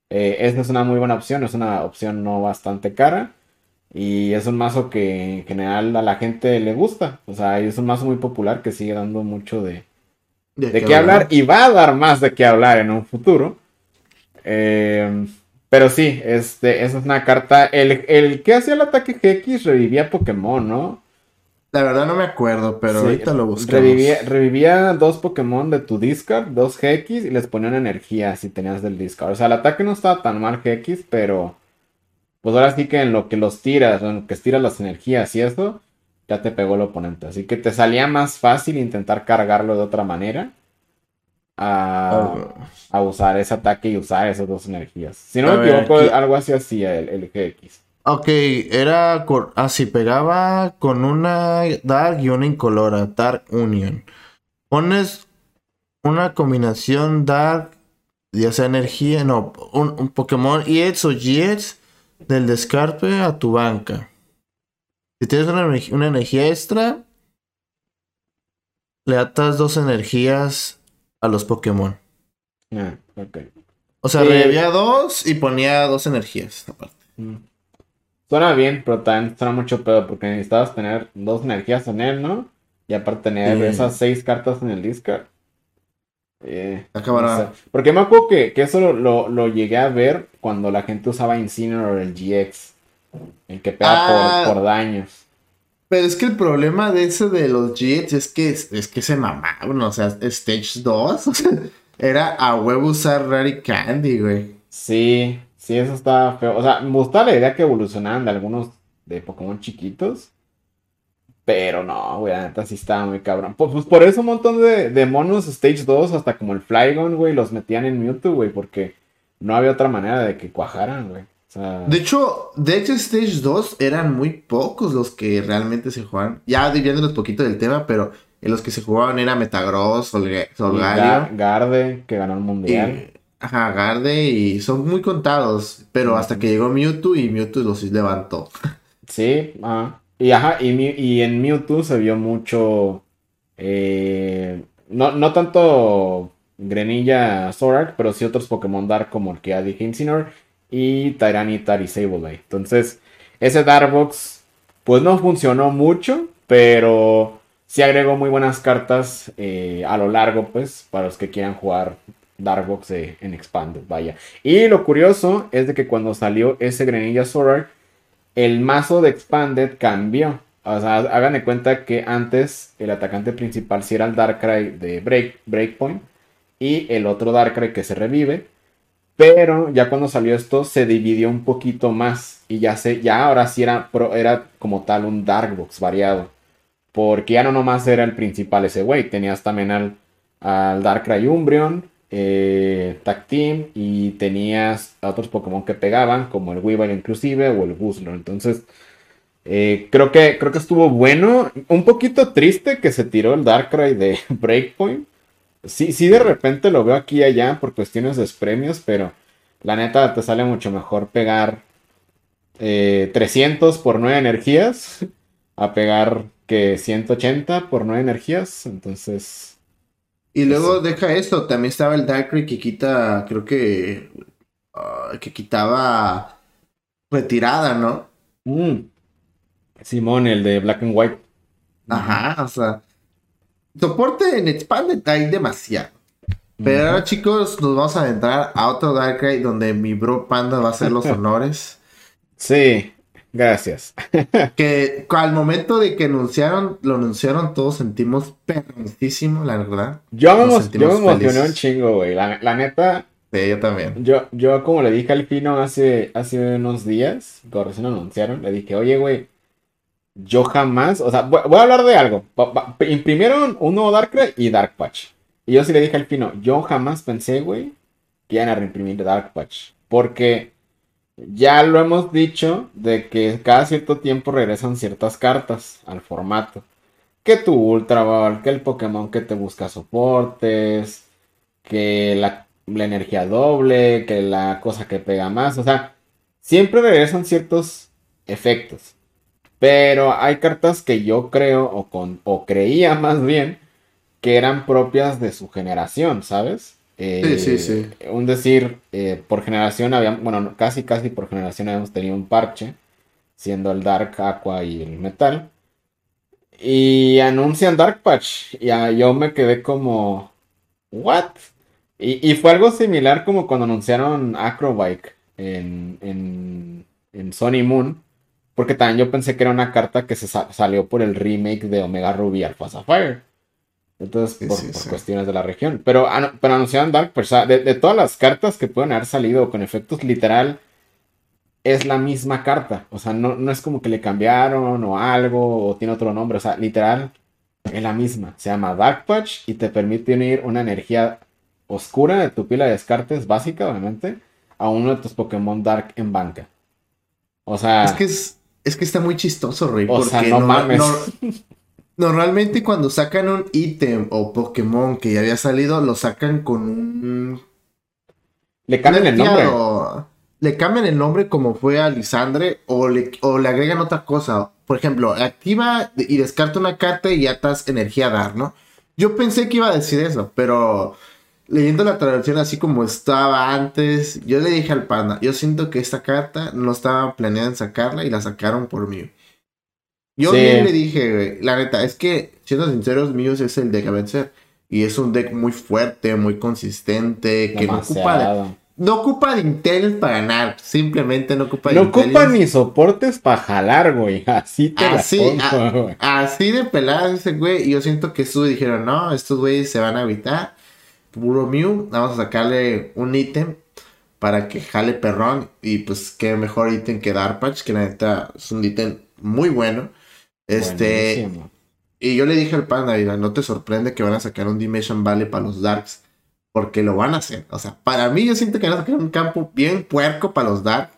eh, esta es una muy buena opción, es una opción no bastante cara. Y es un mazo que en general a la gente le gusta. O sea, es un mazo muy popular que sigue dando mucho de, de, qué hablar? y va a dar más de qué hablar en un futuro. Eh, pero sí, este, esa es una carta. El, el que hacía el ataque GX revivía Pokémon, ¿no? La verdad no me acuerdo, pero ahorita lo buscamos. Revivía, dos Pokémon de tu discard, dos GX, y les ponía una energía si tenías del discard. O sea, el ataque no estaba tan mal GX, pero... Pues ahora sí que en lo que los tiras, en lo que estiras las energías y eso, ya te pegó el oponente. Así que te salía más fácil intentar cargarlo de otra manera. A, oh. usar ese ataque y usar esas dos energías. Si no me equivoco, algo así hacía el, el GX. Ok, era así, ah, pegaba con una Dark y una incolora, Dark Union. Pones una combinación Dark, ya sea energía, no, un, Pokémon EX o GX del descarte a tu banca. Si tienes una, energía extra, le atas dos energías a los Pokémon. Ah, ok. O sea, eh, dos y ponía dos energías aparte. Mm. Suena bien, pero también suena mucho pedo porque necesitabas tener dos energías en él, ¿no? Y aparte tener esas seis cartas en el discard. Eh, Porque me acuerdo que, eso lo, llegué a ver cuando la gente usaba Incineroar el GX. El que pega por, ah. daños. Pero es que el problema de ese de los GX es que, es que se mamaban, o sea, Stage 2. *laughs* era a huevo usar Rary Candy, güey. Sí, Sí, eso está feo. O sea, me gustaba la idea que evolucionaran de algunos de Pokémon chiquitos. Pero no, güey, la neta sí estaba muy cabrón. Pues, pues por eso un montón de, monos Stage 2, hasta como el Flygon, güey, los metían en Mewtwo, güey, porque no había otra manera de que cuajaran, güey. De hecho, de hecho, Stage 2 eran muy pocos los que realmente se jugaban. Ya un poquito del tema, pero en los que se jugaban era Metagross, Solgaleo. Garde, que ganó el mundial. Ajá, Garde y son muy contados, pero hasta que llegó Mewtwo y Mewtwo los levantó. Sí, ajá. Y, ajá, y, en Mewtwo se vio mucho, eh, no, no tanto Grenilla Zorak, pero sí otros Pokémon Dark como el que ya dije Incineroar y Tyranitar y Sableye. Entonces, ese Darkbox pues no funcionó mucho, pero sí agregó muy buenas cartas eh, a lo largo, pues, para los que quieran jugar Darkbox en Expanded, vaya. Y lo curioso es de que cuando salió ese Grenilla Sword, el mazo de Expanded cambió. O sea, hagan de cuenta que antes el atacante principal sí era el Darkrai de Break, Breakpoint y el otro Darkrai que se revive. Pero ya cuando salió esto se dividió un poquito más y ya se, ya ahora sí era, era como tal un Darkbox variado. Porque ya no nomás era el principal ese güey, tenías también al, al Darkrai Umbreon, eh, Tag Team y tenías a otros Pokémon que pegaban, como el Weavile inclusive o el Guzlor. Entonces, eh, creo, que, creo que estuvo bueno. Un poquito triste que se tiró el Darkrai de *laughs* Breakpoint. Sí, sí, de repente lo veo aquí y allá por cuestiones de premios, pero la neta te sale mucho mejor pegar 300 eh, por 9 energías a pegar que 180 por 9 energías. Entonces. Y luego deja esto, también estaba el Darkrai que quita, creo que. Ah, que quitaba retirada, ¿no? Mm. Simón, el de Black and White. Ajá, o sea. Soporte en Expanded hay demasiado. Pero ahora, chicos, nos vamos a adentrar a otro Darkrai donde mi bro Panda va a hacer los *laughs* honores. Sí, gracias. *laughs* que al momento de que anunciaron, lo anunciaron, todos sentimos perrísimo, la verdad. Yo me, emocioné un chingo, güey. La, neta. Sí, yo también. Yo, yo como le dije al Fino hace, hace unos días, cuando recién anunciaron, le dije, oye, güey, yo jamás, o sea, voy, a hablar de algo. Imprimieron un nuevo Darkrai y Dark Patch. Y yo sí le dije al Fino, yo jamás pensé, güey, que iban a reimprimir Dark Patch. Porque ya lo hemos dicho de que cada cierto tiempo regresan ciertas cartas al formato. Que tu Ultra Ball, que el Pokémon que te busca soportes, que la, la energía doble, que la cosa que pega más. O sea, siempre regresan ciertos efectos. Pero hay cartas que yo creo, o, con, o creía más bien, que eran propias de su generación, ¿sabes? Sí, sí, sí. Eh, un decir, eh, por generación habíamos, bueno, casi, casi por generación habíamos tenido un parche, siendo el Dark Aqua y el Metal. Y anuncian Dark Patch. Y yo me quedé como, ¿what? Y, fue algo similar como cuando anunciaron Acrobike en, en, en Sony Moon porque también yo pensé que era una carta que se salió por el remake de Omega Ruby Alpha Sapphire. Entonces, por, cuestiones de la región. Pero, pero anunciaron Dark pues, de, todas las cartas que pueden haber salido con efectos literal, es la misma carta. O sea, no, no es como que le cambiaron o algo o tiene otro nombre. O sea, literal, es la misma. Se llama Dark Patch y te permite unir una energía oscura de tu pila de descartes, básica, obviamente, a uno de tus Pokémon Dark en banca. O sea. Es que es, es que está muy chistoso, Rey. O sea, no, mames. Normalmente cuando sacan un ítem o Pokémon que ya había salido, lo sacan con un... Le cambian el nombre. Le cambian el nombre como fue a Lisandre o le, o le agregan otra cosa. Por ejemplo, activa y descarta una carta y ya estás energía dar, ¿no? Yo pensé que iba a decir eso, pero leyendo la traducción así como estaba antes, yo le dije al panda, yo siento que esta carta no estaba planeada en sacarla y la sacaron por mí. Yo bien le dije, la neta, es que, siendo sinceros, míos es el deck a vencer. Y es un deck muy fuerte, muy consistente, que no ocupa de, no ocupa de Intel para ganar, simplemente no ocupa de No ocupa ni soportes para jalar, güey. *laughs* Así te así, Así de pelada ese güey. Y yo siento que estuve dijeron, no, estos güeyes se van a evitar puro Mew. Vamos a sacarle un ítem para que jale perrón. Y pues qué mejor ítem que Darpatch, que la neta es un ítem muy bueno. Este. Y yo le dije al panda, mira, no te sorprende que van a sacar un Dimension Valley para los Darks. Porque lo van a hacer. O sea, para mí yo siento que van a sacar un campo bien puerco para los Darks.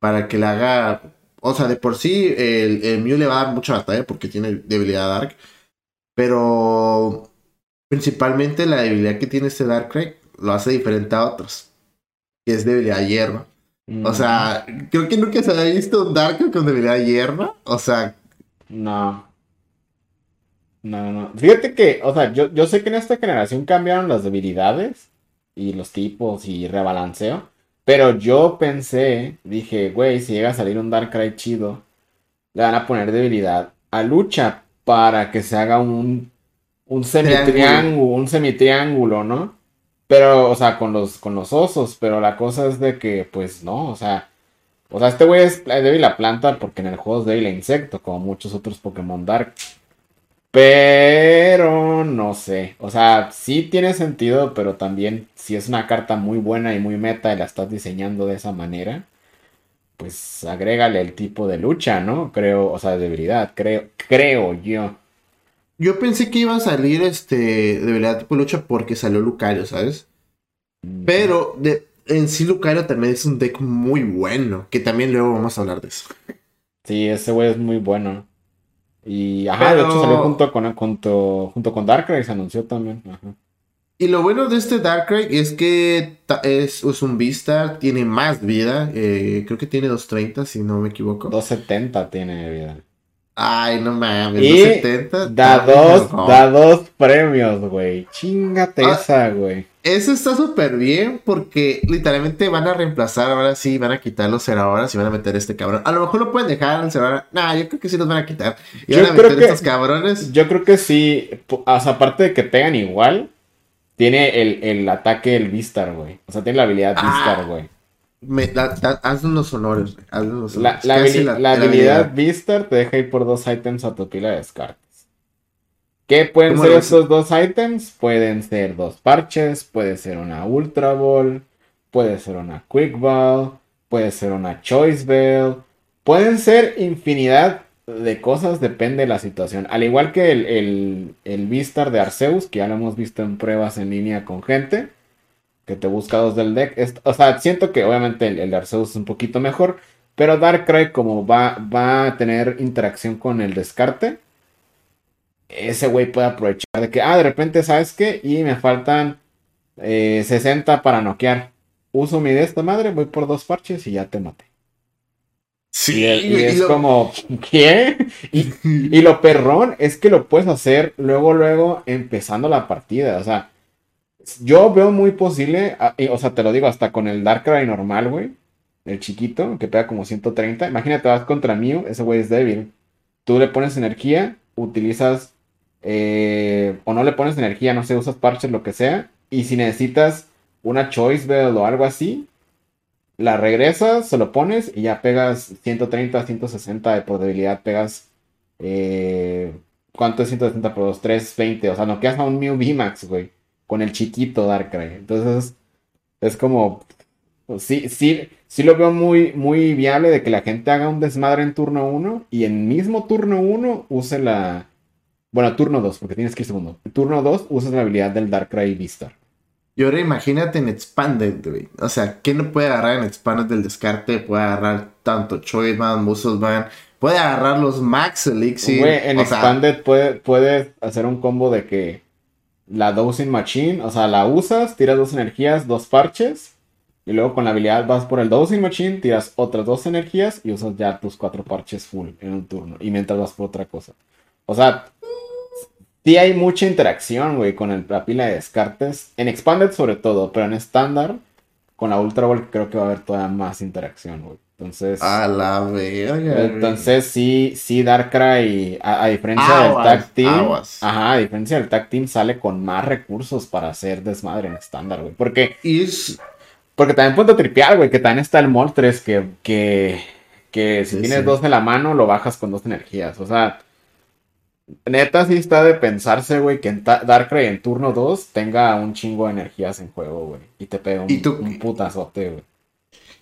Para que le haga. O sea, de por sí el, el Mew le va a dar mucha batalla porque tiene debilidad Dark. Pero Principalmente la debilidad que tiene este Darkrai lo hace diferente a otros. Que es debilidad hierba. O sea, creo que nunca se había visto un Darkrai con debilidad hierba. O sea. No. No, no. Fíjate que, o sea, yo, yo sé que en esta generación cambiaron las debilidades y los tipos y rebalanceo. Pero yo pensé, dije, güey, si llega a salir un Darkrai chido, le van a poner debilidad a lucha para que se haga un un semitriángulo, un semitriángulo, ¿no? Pero, o sea, con los, con los osos, pero la cosa es de que, pues no, o sea, o sea, este güey es débil a planta porque en el juego es débil a insecto, como muchos otros Pokémon Dark. Pero no sé, o sea, sí tiene sentido, pero también si es una carta muy buena y muy meta y la estás diseñando de esa manera, pues agrégale el tipo de lucha, ¿no? Creo, o sea, de debilidad, creo, creo yo. Yo pensé que iba a salir este de verdad tipo lucha porque salió Lucario, ¿sabes? Pero de, en sí Lucario también es un deck muy bueno, que también luego vamos a hablar de eso. Sí, ese güey es muy bueno. Y ajá, de hecho salió junto con junto, junto con Darkrai, se anunció también. Ajá. Y lo bueno de este Darkrai es que es, un Beastar, tiene más vida. Eh, creo que tiene 230, si no me equivoco. 270 tiene vida. Ay, no mames, y 270. Da dos, da dos premios, güey. Chingate ah, esa, güey. Eso está súper bien porque literalmente van a reemplazar, ahora sí, van a quitar los ceradores y van a meter este cabrón. A lo mejor lo pueden dejar al cerador. Nah, yo creo que sí los van a quitar. Y yo van a meter estos cabrones. Yo creo que sí. O sea, aparte de que pegan igual, tiene el, el ataque el Vistar, güey. O sea, tiene la habilidad ah, Vistar, güey. Me, haz unos honores, los honores. La, habilidad Vistar te deja ir por dos ítems a tu pila de descartes. ¿Qué pueden ser esos dos ítems? Pueden ser dos parches, puede ser una Ultra Ball, puede ser una Quick Ball, puede ser una Choice Bell, pueden ser infinidad de cosas, depende de la situación. Al igual que el, el, el Vistar de Arceus, que ya lo hemos visto en pruebas en línea con gente, que te busca dos del deck. o sea, siento que obviamente el, el, de Arceus es un poquito mejor, pero Darkrai como va, va a tener interacción con el descarte ese güey puede aprovechar de que, ah, de repente, ¿sabes qué? Y me faltan 60 eh, para noquear. Uso mi de esta madre, voy por dos parches y ya te maté. Sí, y, es como, ¿qué? Y, lo perrón es que lo puedes hacer luego, luego, empezando la partida. O sea, yo veo muy posible, ah, o sea, te lo digo, hasta con el Darkrai normal, güey. El chiquito, que pega como 130. Imagínate, vas contra Mew, ese güey es débil. Tú le pones energía, utilizas eh, o no le pones energía, no sé, usas parches, lo que sea. Y si necesitas una Choice Bell o algo así, la regresas, se lo pones y ya pegas 130, 160 de probabilidad. Pegas. Eh, ¿Cuánto es 160 por 2? 320. O sea, no quedas a un Mew VMAX, güey. Con el chiquito Darkrai. Entonces, es como. Sí, sí, sí lo veo muy, muy viable de que la gente haga un desmadre en turno 1 y en mismo turno 1 use la, bueno, turno 2, porque tienes que ir segundo. Turno 2 usas la habilidad del Darkrai Vistar. Y ahora imagínate en Expanded, güey. O sea, ¿qué no puede agarrar en Expanded del descarte? Puede agarrar tanto Choiceman, Muscleman. Puede agarrar los Max Elixir. Güey, en Expanded puede, puede hacer un combo de que la Dosing Machine, o sea, la usas, tiras dos energías, dos parches. Y luego con la habilidad vas por el Dosing Machine, tiras otras dos energías y usas ya tus cuatro parches full en un turno. Y mientras vas por otra cosa. O sea, sí hay mucha interacción, güey, con el, la pila de descartes. En Expanded sobre todo, pero en estándar, con la Ultra Ball creo que va a haber todavía más interacción, güey. Entonces. A la verga. Entonces sí, sí, Darkrai, a, a diferencia del Tag Team. Ajá, a diferencia del Tag Team, sale con más recursos para hacer desmadre en estándar, güey. Porque. Porque también puedo tripear, güey, que también está el Moltres que. que, que si tienes dos de la mano, lo bajas con dos energías. O sea Neta, sí está de pensarse, güey, que en Darkrai en turno 2 tenga un chingo de energías en juego, güey. Y te pega un, putazote, güey.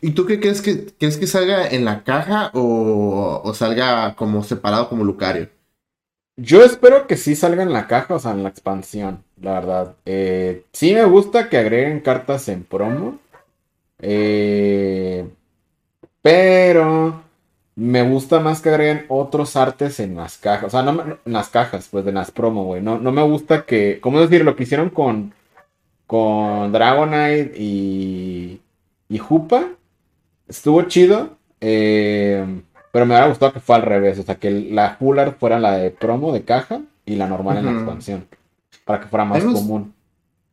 ¿Y tú qué crees que crees que salga en la caja o, salga como separado como Lucario? Yo espero que sí salga en la caja, o sea, en la expansión, la verdad. Eh, sí me gusta que agreguen cartas en promo. Eh, pero me gusta más que agreguen otros artes en las cajas. O sea, no en las cajas, pues, de las promo, güey. No, no me gusta que. ¿Cómo decir? Lo que hicieron con. Con Dragonite y. Y Jupa. Estuvo chido. Eh, pero me hubiera gustado que fue al revés. O sea, que la Fuller fuera la de promo de caja y la normal en la expansión. Para que fuera más común.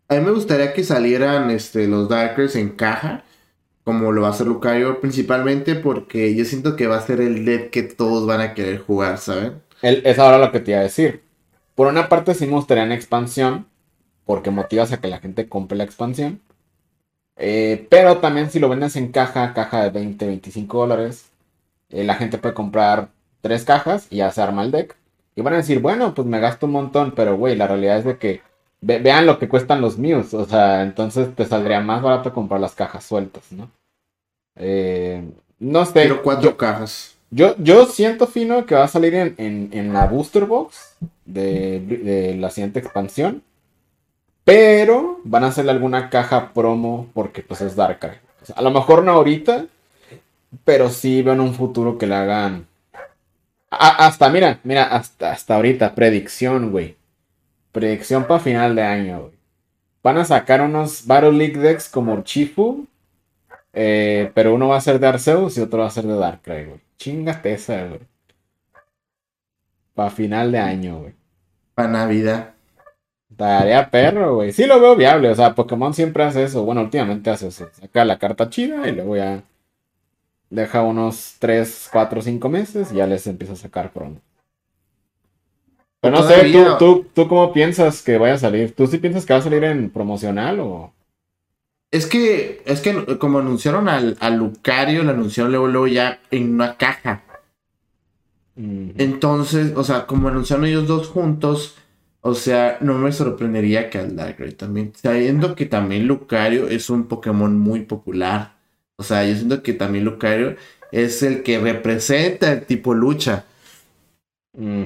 A mí me gustaría que salieran este, los Darkers en caja como lo va a hacer Lucario, principalmente porque yo siento que va a ser el deck que todos van a querer jugar, ¿saben? es ahora lo que te iba a decir. Por una parte sí me gustaría en expansión, porque motivas a que la gente compre la expansión. Eh, pero también si lo vendes en caja, caja de 20, 25 dólares, eh, la gente puede comprar tres cajas y ya se arma el deck. Y van a decir, bueno, pues me gasto un montón, pero güey, la realidad es de que vean lo que cuestan los míos. O sea, entonces te saldría más barato comprar las cajas sueltas, ¿no? Eh, no sé. Pero cuatro cajas. Yo, yo siento fino que va a salir en, la booster box de, la siguiente expansión. Pero van a hacerle alguna caja promo porque pues es Darkrai. a lo mejor no ahorita, pero sí veo en un futuro que le hagan. hasta, mira, mira, hasta, hasta ahorita, predicción, güey. Predicción para final de año, güey. van a sacar unos Battle League decks como Chifu, eh, pero uno va a ser de Arceus y otro va a ser de Darkrai, güey. Chingate esa, güey. Para final de año, güey. Para Navidad. Tarea perro, güey. Sí lo veo viable. O sea, Pokémon siempre hace eso. Bueno, últimamente hace eso. Saca la carta chida y luego ya deja unos 3, 4, 5 meses y ya les empieza a sacar pronto. Pero no sé, ¿tú, tú, ¿tú cómo piensas que vaya a salir? ¿Tú sí piensas que va a salir en promocional o...? Es que, es que como anunciaron al, Lucario, lo anunciaron luego, luego ya en una caja. Entonces, o sea, como anunciaron ellos dos juntos, o sea, no me sorprendería que al Darkrai también, sabiendo que también Lucario es un Pokémon muy popular. O sea, yo siento que también Lucario es el que representa el tipo lucha.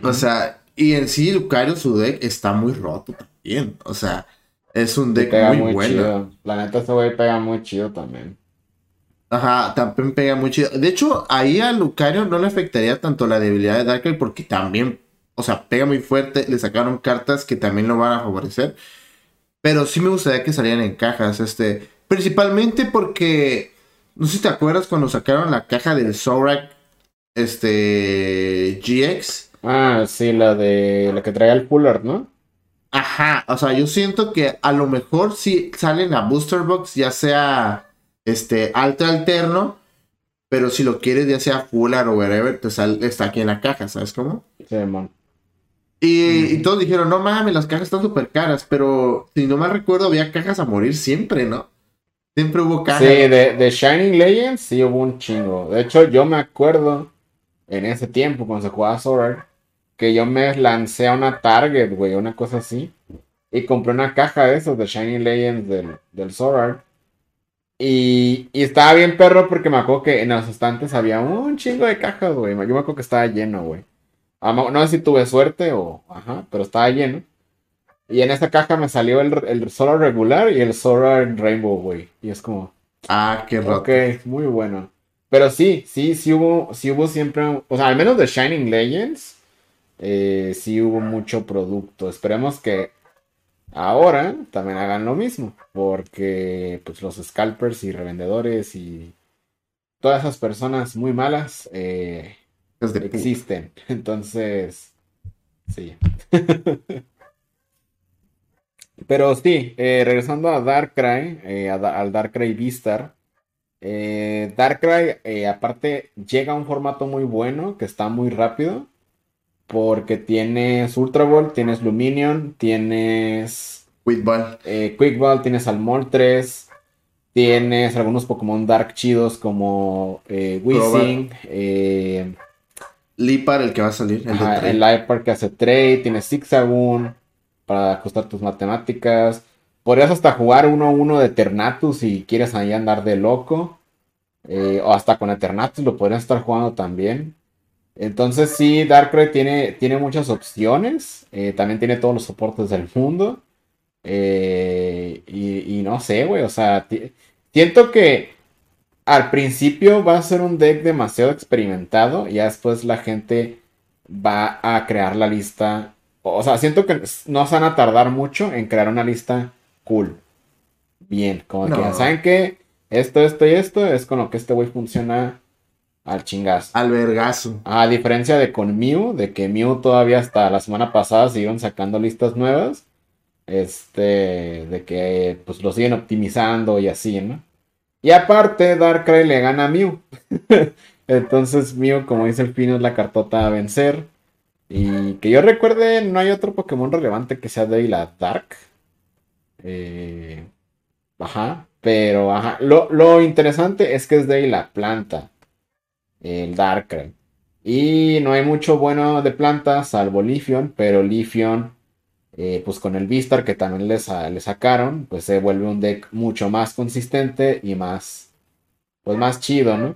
O sea, y en sí Lucario, su deck está muy roto también. O sea, es un deck muy, bueno. La neta, este güey pega muy chido también. Ajá, también pega muy chido. De hecho, ahí a Lucario no le afectaría tanto la debilidad de Darkrai porque también o sea, pega muy fuerte. Le sacaron cartas que también lo van a favorecer. Pero sí me gustaría que salieran en cajas. Este. Principalmente porque. No sé si te acuerdas cuando sacaron la caja del Zorak. Este. GX. Ah, sí, la de. La que traía el cooler, ¿no? Ajá. O sea, yo siento que a lo mejor si salen a Booster Box, ya sea. Este. Alto alterno. Pero si lo quieres, ya sea Fuller o whatever, te sale, está aquí en la caja, ¿sabes cómo? Sí, man. Y, todos dijeron, no mames, las cajas están súper caras, pero si no mal recuerdo, había cajas a morir siempre, ¿no? Siempre hubo cajas. Sí, de, Shining Legends sí hubo un chingo. De hecho, yo me acuerdo en ese tiempo, cuando se jugaba Sword, que yo me lancé a una Target, güey, una cosa así. Y compré una caja de esos, de Shining Legends del, del Sword Y, y, estaba bien perro porque me acuerdo que en los estantes había un chingo de cajas, güey. Yo me acuerdo que estaba lleno, güey. No sé si tuve suerte o. Ajá, pero estaba lleno. Y en esta caja me salió el, el Solar regular y el Solar Rainbow, güey. Y es como. Ah, qué roto. Ok, muy bueno. Pero sí, sí, sí hubo, sí hubo siempre. O sea, al menos de Shining Legends. Eh, sí hubo mucho producto. Esperemos que ahora también hagan lo mismo. Porque pues los scalpers y revendedores y todas esas personas muy malas. Eh, existen. *laughs* Entonces, sí. *laughs* Pero sí, eh, regresando a Darkrai, eh, al Darkrai Vistar. Eh, Darkrai, eh, aparte, llega a un formato muy bueno, que está muy rápido. Porque tienes Ultra Ball, tienes Luminion, tienes. Quick Ball. Quick Ball, tienes Almoltres. Tienes algunos Pokémon Dark chidos como eh, Weezing, Lipar, el que va a salir. El, el Lipar que hace trade, tiene Zigzagoon para ajustar tus matemáticas. Podrías hasta jugar uno a uno de Eternatus si quieres ahí andar de loco. Eh, o hasta con Eternatus lo podrías estar jugando también. Entonces sí, Darkrai tiene, tiene muchas opciones. Eh, también tiene todos los soportes del mundo. Eh, y, y, no sé, güey. O sea, siento que al principio va a ser un deck demasiado experimentado y ya después la gente va a crear la lista. O sea, siento que no se van a tardar mucho en crear una lista cool. Bien, como que ya saben que esto, esto y esto es con lo que este güey funciona al chingazo. Al vergazo. A diferencia de con Mew, de que Mew todavía hasta la semana pasada siguieron sacando listas nuevas. Este, de que pues lo siguen optimizando y así, ¿no? Y aparte, Darkrai le gana a Mew. *laughs* Entonces, Mew, como dice el Pino, es la cartota a vencer. Y que yo recuerde, no hay otro Pokémon relevante que sea de la Dark. Eh, ajá. Pero, ajá. Lo, interesante es que es de la planta. El Darkrai. Y no hay mucho bueno de plantas, salvo Lifion. Pero Lifion eh, pues con el Vistar que también le, sacaron, pues se vuelve un deck mucho más consistente y más, pues más chido, ¿no?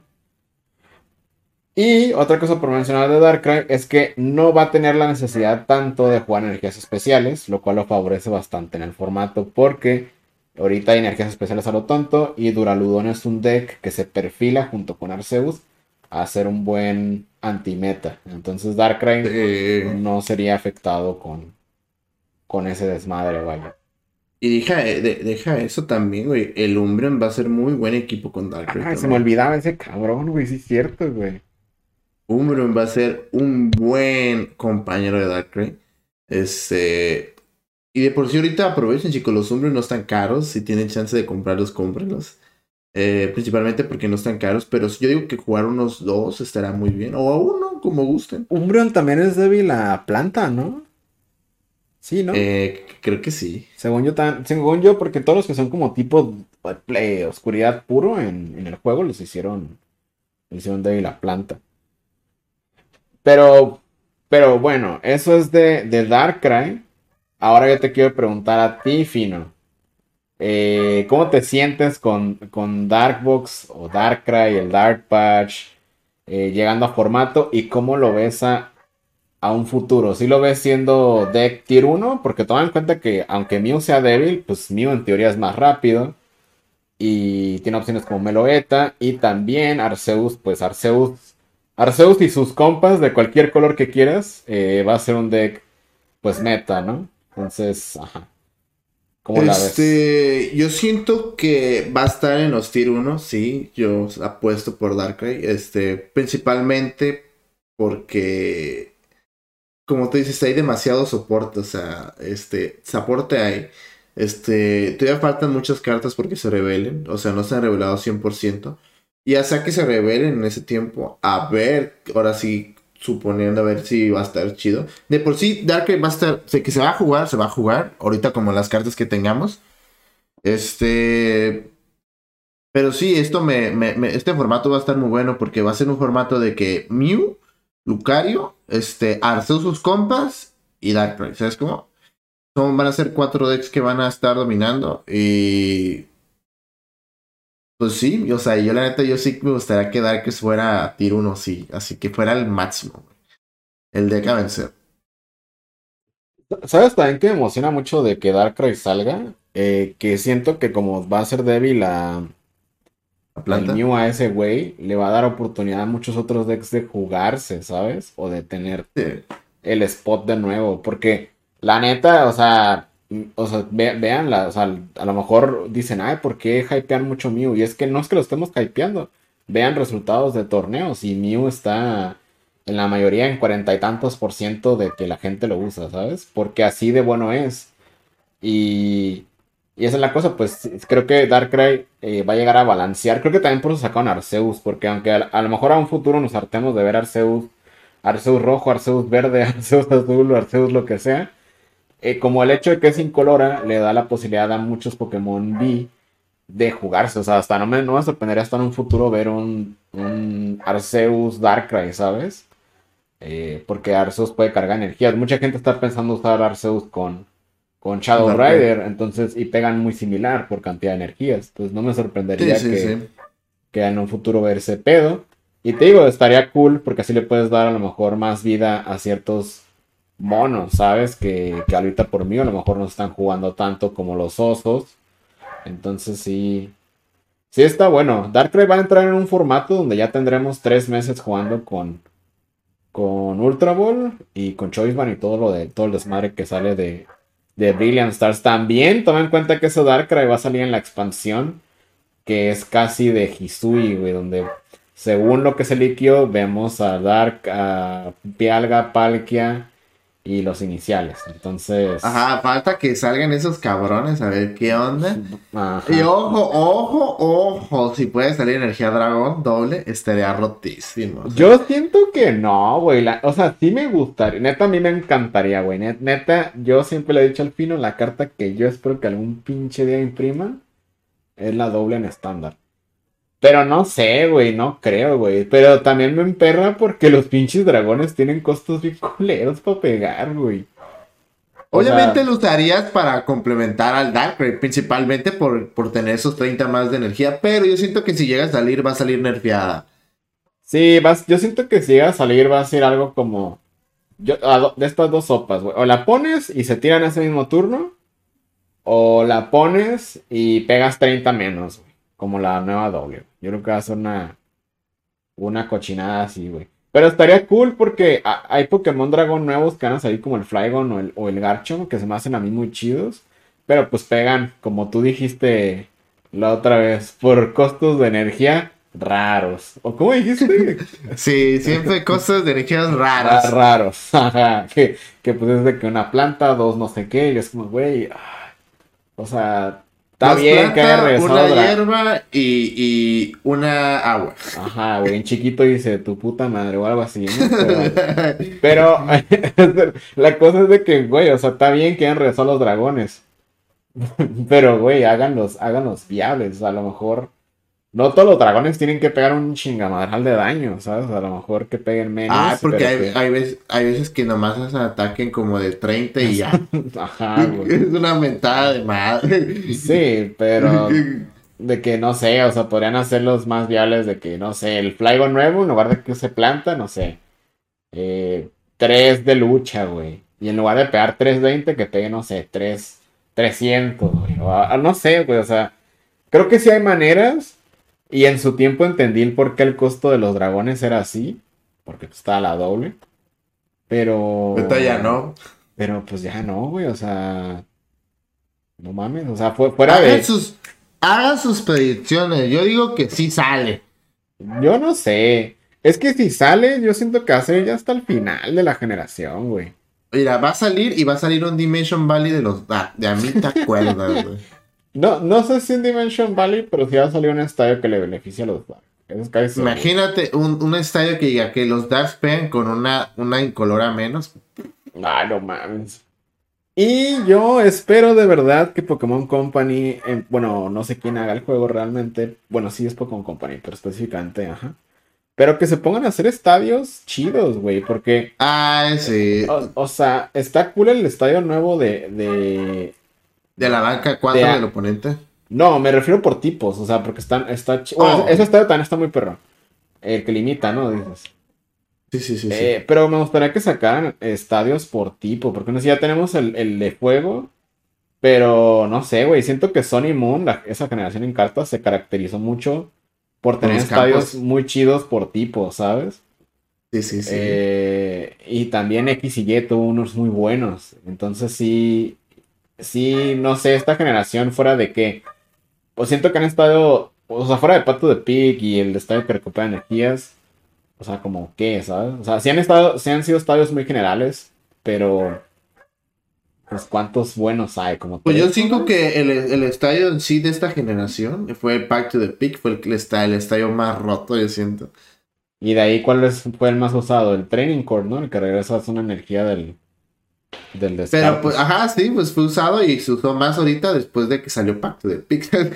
Y otra cosa por mencionar de Darkrai es que no va a tener la necesidad tanto de jugar energías especiales, lo cual lo favorece bastante en el formato porque ahorita hay energías especiales a lo tonto y Duraludon es un deck que se perfila junto con Arceus a ser un buen antimeta. Entonces Darkrai no sería afectado con, con ese desmadre, vaya. Y deja, deja eso también, güey. El Umbreon va a ser muy buen equipo con Darkrai. Se me olvidaba ese cabrón, güey. Sí, es cierto, güey. Umbreon va a ser un buen compañero de Darkrai. Este. Y de por sí, ahorita aprovechen, chicos. Los Umbreon no están caros. Si tienen chance de comprarlos, cómprenlos. Eh, principalmente porque no están caros. Pero yo digo que jugar unos dos estará muy bien. O a uno, como gusten. Umbreon también es débil a planta, ¿no? Sí, ¿no? Eh, creo que sí. Según yo, tan, según yo, porque todos los que son como tipo play, oscuridad puro en, el juego los hicieron, los hicieron débil a planta. Pero, pero bueno, eso es de, de Darkrai. Ahora yo te quiero preguntar a ti, Fino. Eh, ¿Cómo te sientes con, con Darkbox o Darkrai, el Dark Patch, eh, llegando a formato? ¿Y cómo lo ves a, a un futuro. Si lo ves siendo deck tier 1, porque toma en cuenta que aunque Mew sea débil, pues Mew en teoría es más rápido. Y tiene opciones como Meloeta. Y también Arceus, pues Arceus. Arceus y sus compas de cualquier color que quieras. Eh, va a ser un deck, pues meta, ¿no? Entonces, ajá. Este, yo siento que va a estar en los tier 1, sí. Yo apuesto por Darkrai. Este, principalmente porque como tú dices, hay demasiado soporte, o sea, este, soporte hay. Este, todavía faltan muchas cartas porque se revelen, o sea, no se han revelado 100%. Y hasta que se revelen en ese tiempo, a ver, ahora sí, suponiendo a ver si va a estar chido. De por sí, Darkrai va a estar, que se va a jugar, se va a jugar, ahorita como las cartas que tengamos. Este, pero sí, esto me, me, este formato va a estar muy bueno porque va a ser un formato de que Mew Lucario, este, Arceus sus compas y Darkrai. ¿Sabes cómo? Son, van a ser cuatro decks que van a estar dominando y... Pues sí, o sea, yo la neta, yo sí me gustaría que Darkrai fuera tier 1, sí. Así que fuera el máximo, El deck a vencer. ¿Sabes también que me emociona mucho de que Darkrai salga? Eh, que siento que como va a ser débil a el Mew a ese güey le va a dar oportunidad a muchos otros decks de jugarse, ¿sabes? O de tener el spot de nuevo. Porque la neta, o sea, o sea, veanla, o sea, a lo mejor dicen, ay, ¿por qué hypean mucho Mew? Y es que no es que lo estemos hypeando. Vean resultados de torneos y Mew está en la mayoría en cuarenta y tantos por ciento de que la gente lo usa, ¿sabes? Porque así de bueno es. Y y esa es la cosa, pues creo que Darkrai eh, va a llegar a balancear. Creo que también por eso sacaron Arceus, porque aunque a, lo mejor a un futuro nos hartemos de ver Arceus, Arceus rojo, Arceus verde, *laughs* Arceus azul Arceus lo que sea, eh, como el hecho de que es incolora le da la posibilidad a muchos Pokémon B de jugarse. O sea, hasta no me, no me sorprendería hasta en un futuro ver un, un Arceus Darkrai, ¿sabes? Eh, porque Arceus puede cargar energías. Mucha gente está pensando usar Arceus con con Shadow Rider, entonces, y pegan muy similar por cantidad de energías. Entonces no me sorprendería que, en un futuro ver ese pedo. Y te digo, estaría cool porque así le puedes dar a lo mejor más vida a ciertos monos, ¿sabes? Que, ahorita por mí a lo mejor no están jugando tanto como los osos. Entonces sí. Sí está bueno. Darkrai va a entrar en un formato donde ya tendremos tres meses jugando con, con Ultra Ball y con Choice y todo lo de todo el desmadre que sale de, de Brilliant Stars. También toma en cuenta que ese Darkrai va a salir en la expansión, que es casi de Hisui, güey, donde según lo que se liquió, vemos a Dark, a Pialga, Palkia y los iniciales. Entonces. Ajá, falta que salgan esos cabrones a ver qué onda. Y ojo, ojo, ojo. Si puede salir energía dragón doble, estaría rotísimo. Yo siento que no, güey. O sea, sí me gustaría. Neta, a mí me encantaría, güey. Neta, yo siempre le he dicho al fino la carta que yo espero que algún pinche día impriman es la doble en estándar. Pero no sé, güey, no creo, güey. Pero también me emperra porque los pinches dragones tienen costos bien *laughs* culeros para pegar, güey. Obviamente lo usarías para complementar al Darkrai, principalmente por, por, tener esos 30 más de energía, pero yo siento que si llega a salir va a salir nerfeada. Sí, vas, yo siento que si llega a salir va a ser algo como yo, de estas dos sopas, güey. O la pones y se tira en ese mismo turno, o la pones y pegas 30 menos, güey como la nueva doble. Yo creo que va a ser una, una cochinada así, güey. Pero estaría cool porque hay Pokémon Dragon nuevos que van a salir como el Flygon o el, o el Garchomp que se me hacen a mí muy chidos. Pero pues pegan, como tú dijiste la otra vez, por costos de energía raros. ¿O cómo dijiste? *laughs* sí, siempre costos de energías raras. raros. *laughs* Ajá. Que, que pues es de que una planta, dos no sé qué. Y es como, güey. O sea, Está bien que haya regresado. Una hierba y, y, una agua. Ajá, güey. En chiquito dice tu puta madre o algo así. ¿no? *laughs* Pero, *laughs* la cosa es de que, güey, o sea, está bien que hayan regresado los dragones. *laughs* Pero, güey, háganlos, háganlos viables. A lo mejor no todos los dragones tienen que pegar un chingamadral de daño, ¿sabes? A lo mejor que peguen menos. Ah, porque hay, hay, veces, hay veces que nomás ataquen como de 30 y ya. *laughs* Ajá, güey. Es una mentada de madre. Sí, pero *laughs* de que no sé, o sea, podrían hacerlos más viables de que, no sé, el Flygo nuevo, en lugar de que se planta, no sé, eh, 3 de lucha, güey. Y en lugar de pegar 320, que pegue, no sé, 3, 300, güey. O, no sé, güey, o sea, creo que sí hay maneras y en su tiempo entendí el por qué el costo de los dragones era así. Porque pues, estaba la doble. Pero. Ahorita ya no. Pero pues ya no, güey. O sea. No mames. O sea, fue fuera de. Sus, hagan sus predicciones. Yo digo que sí sale. Yo no sé. Es que si sale, yo siento que hace ya hasta el final de la generación, güey. Mira, va a salir y va a salir un Dimension Valley de los Dark. De a mí *laughs* te acuerdas, güey. No, no sé si en Dimension Valley, pero si va a salir un estadio que le beneficie a los Dark. Imagínate un, un, estadio que diga que los Darks peguen con una, una incolora menos. Ah, no mames. Y yo espero de verdad que Pokémon Company, eh, bueno, no sé quién haga el juego realmente, bueno, sí es Pokémon Company, pero específicamente, ajá. Pero que se pongan a hacer estadios chidos, güey, porque... Ah, sí. O, sea, está cool el estadio nuevo de, de, ¿De la banca 4 del oponente? No, me refiero por tipos, o sea, porque están, está... Bueno, oh. ese estadio también está muy perro. El que limita, ¿no? Dices. Sí, sí, sí, eh, Pero me gustaría que sacaran estadios por tipo, porque no sé, ya tenemos el, de fuego, pero no sé, güey, siento que Sony Moon, esa generación en cartas, se caracterizó mucho por tener estadios muy chidos por tipo, ¿sabes? Sí, sí, sí. Eh, y también X y Y tuvo unos muy buenos, entonces sí, sí, no sé, esta generación fuera de que, pues siento que han estado, o sea, fuera de Pato de Pig y el estadio que recupera energías, o sea, como qué, ¿sabes? O sea, sí han estado, sí han sido estadios muy generales, pero pues cuántos buenos hay, como Pues yo siento que el, estadio en sí de esta generación fue el Pacto de Pig, fue el, el estadio más roto, yo siento. Y de ahí, ¿cuál fue el más usado? El Training Court, ¿no? El que regresa a una energía del, del Pero pues, ajá, sí, pues fue usado y se usó más ahorita después de que salió Pacto de Pixel,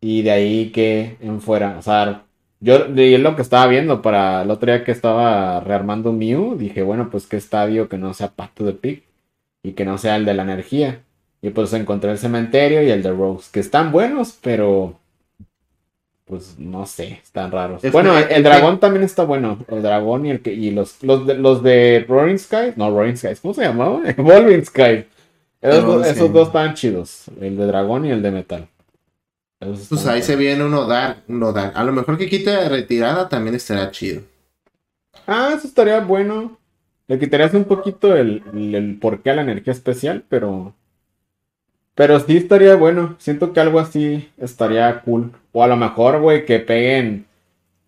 Y de ahí que en fuera, o sea, yo de lo que estaba viendo para el otro día que estaba rearmando Mew, dije, bueno, pues qué estadio que no sea Pacto de Pic y que no sea el de la energía. Y pues encontré el cementerio y el de Rose, que están buenos, pero pues no sé, están raros. bueno, el, dragón también está bueno. El dragón y el que y los los de, los de Roaring Sky, no Roaring Sky, ¿cómo se llamaba? *laughs* Evolving Sky. Esos, dos están chidos, el de dragón y el de metal. Pues ahí se viene uno dar, uno dar. A lo mejor que quite retirada también estará chido. Ah, eso estaría bueno. Le quitarías un poquito el, el, el porqué a la energía especial, pero pero sí estaría bueno. Siento que algo así estaría cool. O a lo mejor, güey, que peguen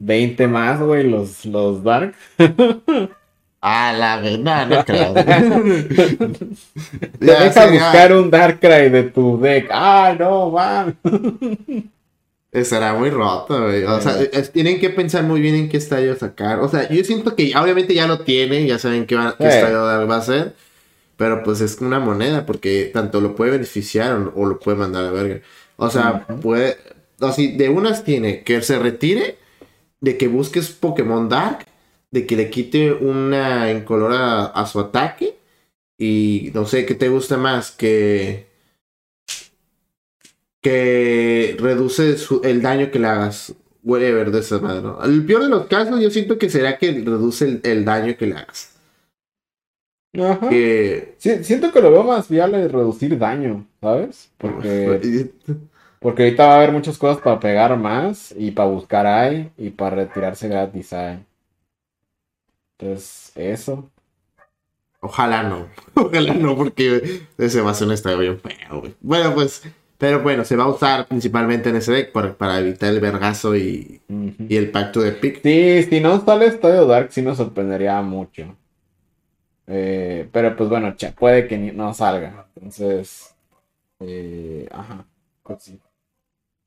20 más, güey, los, los Dark. *laughs* Ah, la verdad, no creo. Te deja buscar un Darkrai de tu deck. Ah, no, man. Será muy roto, güey. O sea, tienen que pensar muy bien en qué estadio sacar. O sea, yo siento que obviamente ya lo tienen, ya saben qué, qué estadio va a ser. Pero pues es una moneda porque tanto lo puede beneficiar o, lo puede mandar a verga. O sea, puede... Así, de unas tiene que se retire, de que busques Pokémon Dark, de que le quite una incolora a, su ataque y no sé qué te gusta más que que reduce el daño que le hagas. Whatever de esa madre el peor de los casos yo siento que será que reduce el daño que le hagas Ajá. siento que lo veo más viable de reducir daño, ¿sabes? Porque, *laughs* porque ahorita va a haber muchas cosas para pegar más y para buscar ahí y para retirarse gratis ahí. Entonces, eso. Ojalá no. *laughs* Ojalá no, porque ese va a ser un estadio bien feo, güey. Bueno, pues. Pero bueno, se va a usar principalmente en ese deck para, para evitar el vergazo y, y, el pacto de pick. Sí, si no sale Estadio Dark, sí nos sorprendería mucho. Eh, pero pues bueno, puede que no salga. Entonces. Eh, ajá. Pues sí.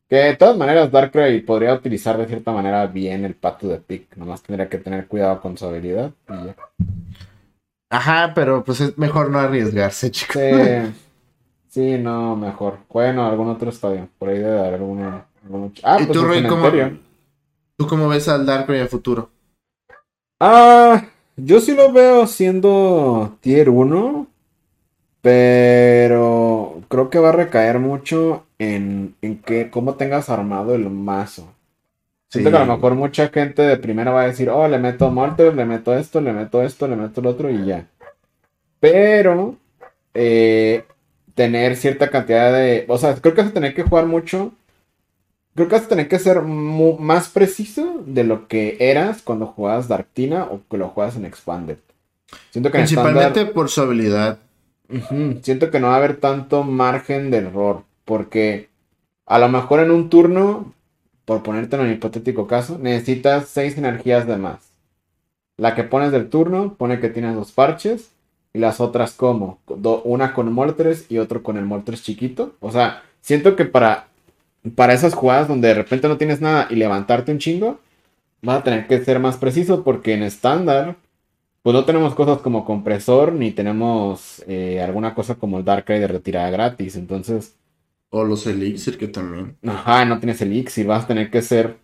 Que de todas maneras, Darkrai podría utilizar de cierta manera bien el pato de pick. Nomás tendría que tener cuidado con su habilidad. Ajá, pero pues es mejor no arriesgarse, *laughs* chicos. Sí, sí no, mejor. Bueno, algún otro estadio. Por ahí debe haber alguno. Ah, ¿Y pues tú, Rey, cómo, ¿tú cómo ves al Darkrai en el futuro? Ah, yo sí lo veo siendo tier 1. Pero creo que va a recaer mucho en, en que cómo tengas armado el mazo. Siento que a lo mejor mucha gente de primera va a decir, oh, le meto Mortar, le meto esto, le meto esto, le meto el otro y ya. Pero eh, tener cierta cantidad de. O sea, creo que vas a tener que jugar mucho. Creo que vas a tener que ser más preciso de lo que eras cuando jugabas Darktina o que lo juegas en Expanded. Siento que Principalmente por su habilidad. Siento que no va a haber tanto margen de error. Porque a lo mejor en un turno, por ponerte en un hipotético caso, necesitas seis energías de más. La que pones del turno pone que tienes dos parches. Y las otras como. una con Moltres y otro con el Moltres chiquito. O sea, siento que para, para esas jugadas donde de repente no tienes nada y levantarte un chingo, vas a tener que ser más preciso porque en estándar pues no tenemos cosas como compresor, ni tenemos eh, alguna cosa como el Darkrai de retirada gratis. Entonces. O los Elixir que también. Ajá, no tienes Elixir. Vas a tener que ser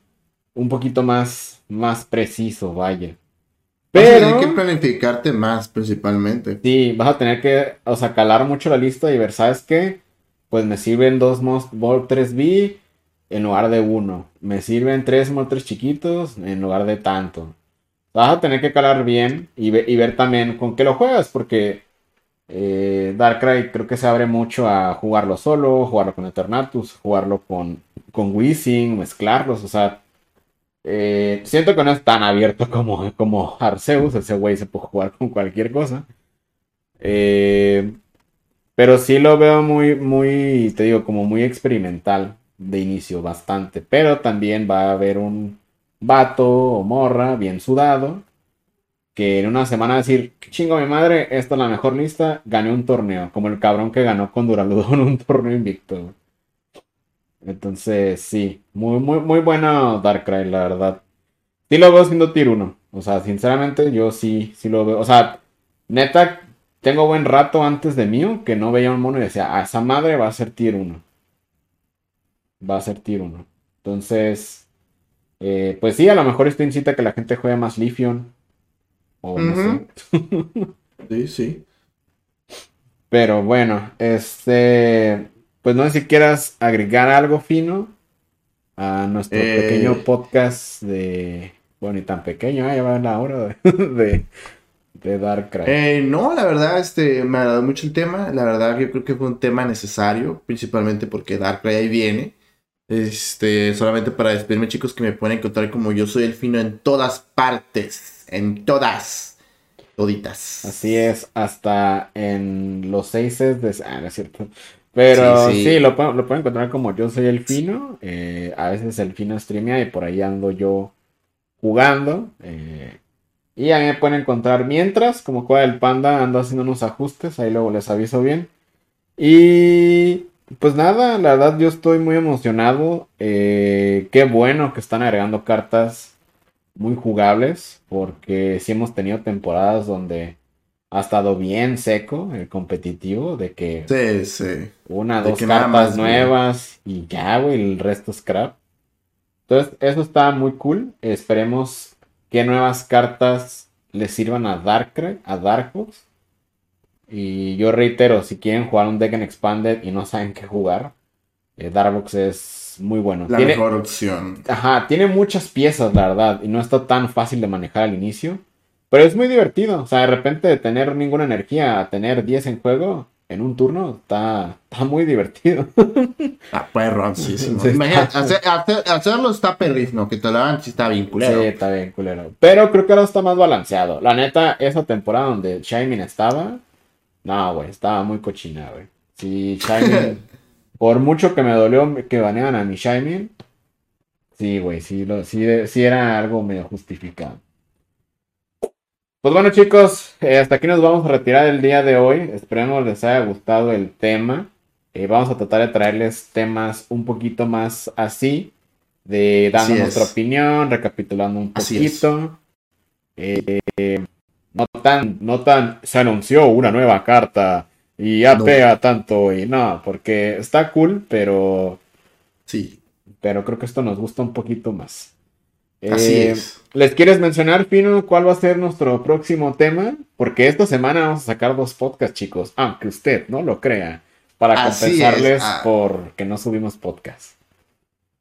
un poquito más, más preciso, vaya. Pero. Vas a tener que planificarte más, principalmente. Sí, vas a tener que, o sea, calar mucho la lista y ver, ¿sabes qué? Pues me sirven dos Moltres B en lugar de uno. Me sirven tres Moltres chiquitos en lugar de tanto vas a tener que calar bien y, ver también con qué lo juegas, porque eh, Darkrai creo que se abre mucho a jugarlo solo, jugarlo con Eternatus, jugarlo con, con Weezing, mezclarlos, o sea, eh, siento que no es tan abierto *laughs* como, como Arceus, ese güey se puede jugar con cualquier cosa. Eh, pero sí lo veo muy, muy, te digo, como muy experimental de inicio, bastante. Pero también va a haber un, vato o morra bien sudado, que en una semana decir, chingo mi madre, esta es la mejor lista, gané un torneo, como el cabrón que ganó con Duraludo *laughs* en un torneo invicto. Entonces, sí, muy, muy, muy bueno Darkrai, la verdad. Sí lo veo siendo tier 1. O sea, sinceramente, yo sí, sí lo veo. O sea, neta, tengo buen rato antes de mío que no veía un mono y decía, a ah, esa madre va a ser tier 1. Va a ser tier 1. Entonces, eh, pues sí, a lo mejor esto incita a que la gente juegue más Lifion. O no sé. sí, sí. Pero bueno, este. Pues no sé si quieras agregar algo fino a nuestro eh, pequeño podcast de. Bueno, y tan pequeño, ¿eh? ya va la hora de, *laughs* de, Darkrai. Eh, no, la verdad, este, me ha dado mucho el tema. La verdad, yo creo que fue un tema necesario, principalmente porque Darkrai ahí viene. Este, solamente para despedirme, chicos, que me pueden encontrar como yo soy el fino en todas partes. En todas. Toditas. Así es, hasta en los seises de. Ah, no es cierto. Pero sí, lo, lo, pueden encontrar como yo soy el fino. Eh, a veces el fino streamea y por ahí ando yo jugando. Eh, y a mí me pueden encontrar mientras, como juega el panda, ando haciendo unos ajustes. Ahí luego les aviso bien. Y pues nada, la verdad yo estoy muy emocionado. Eh, qué bueno que están agregando cartas muy jugables, porque sí hemos tenido temporadas donde ha estado bien seco el competitivo, de que sí, sí. una, dos cartas nuevas y ya, güey, el resto es crap. Entonces, eso está muy cool. Esperemos que nuevas cartas le sirvan a Darkrai, a Darkbox y yo reitero, si quieren jugar un deck en Expanded y no saben qué jugar, eh, Darbox es muy bueno. La mejor opción. Ajá, tiene muchas piezas, la verdad, y no está tan fácil de manejar al inicio. Pero es muy divertido. O sea, de repente de tener ninguna energía a tener 10 en juego, en un turno, está, está muy divertido. *laughs* Ah, perro, sí, sí. Imagínate, hacer, hacer, hacerlo está perrísimo, que te lo hagan sí está bien culero. Sí, está bien culero. Pero creo que ahora está más balanceado. La neta, esa temporada donde Shining estaba, no, güey, estaba muy cochina, güey. Sí, Shining, *laughs* por mucho que me dolió que banearan a mi Shining, sí, güey, sí, lo, sí, sí era algo medio justificado. Pues bueno chicos, eh, hasta aquí nos vamos a retirar el día de hoy. Esperemos les haya gustado el tema. Eh, vamos a tratar de traerles temas un poquito más así, de dando Así nuestra es. opinión, recapitulando un Así poquito. Eh, no tan, no tan, se anunció una nueva carta y ya No. pega tanto y no, porque está cool, pero, Sí, pero creo que esto nos gusta un poquito más. Así Eh, es. ¿Les quieres mencionar, Fino, cuál va a ser nuestro próximo tema? Porque esta semana vamos a sacar dos podcasts, chicos, aunque usted no lo crea, para Así compensarles es, ah. por que no subimos podcast.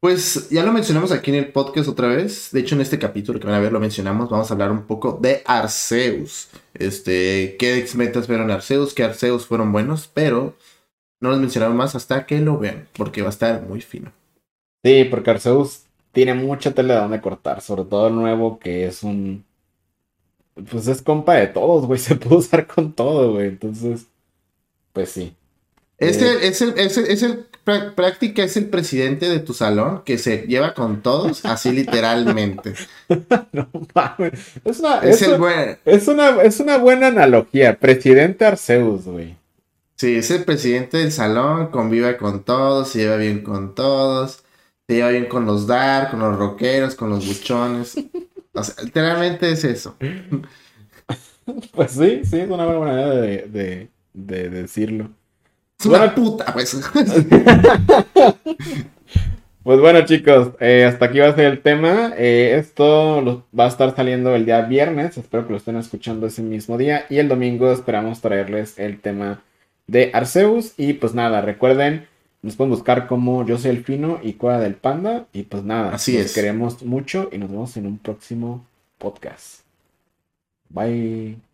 Pues ya lo mencionamos aquí en el podcast otra vez. De hecho, en este capítulo que van a ver lo mencionamos. Vamos a hablar un poco de Arceus. Este, qué ex-metas fueron Arceus, qué Arceus fueron buenos, pero no los mencionamos más hasta que lo vean, porque va a estar muy fino. Sí, porque Arceus tiene mucha tela de donde cortar, sobre todo el nuevo que es un... Pues es compa de todos, güey, *laughs* se puede usar con todo, güey, entonces, pues sí. Es Eh. el, es el, es el, es el prá- práctica, es el presidente de tu salón que se lleva con todos, así literalmente. *laughs* No mames, es una, Es es, el un- buen, es una, es una buena analogía, presidente Arceus, güey. sí, es el presidente del salón, convive con todos, se lleva bien con todos, se lleva bien con los dark, con los rockeros, con los buchones. O sea, literalmente es eso. Pues sí, sí, es una buena manera de, de- de decirlo. Es una puta, pues. *laughs* Pues bueno, chicos, eh, hasta aquí va a ser el tema. Eh, esto lo- va a estar saliendo el día viernes. Espero que lo estén escuchando ese mismo día. Y el domingo esperamos traerles el tema de Arceus. Y pues nada, recuerden, nos pueden buscar como Yo soy el Fino y Cueva del Panda. Y pues nada, Así es. queremos mucho y nos vemos en un próximo podcast. Bye.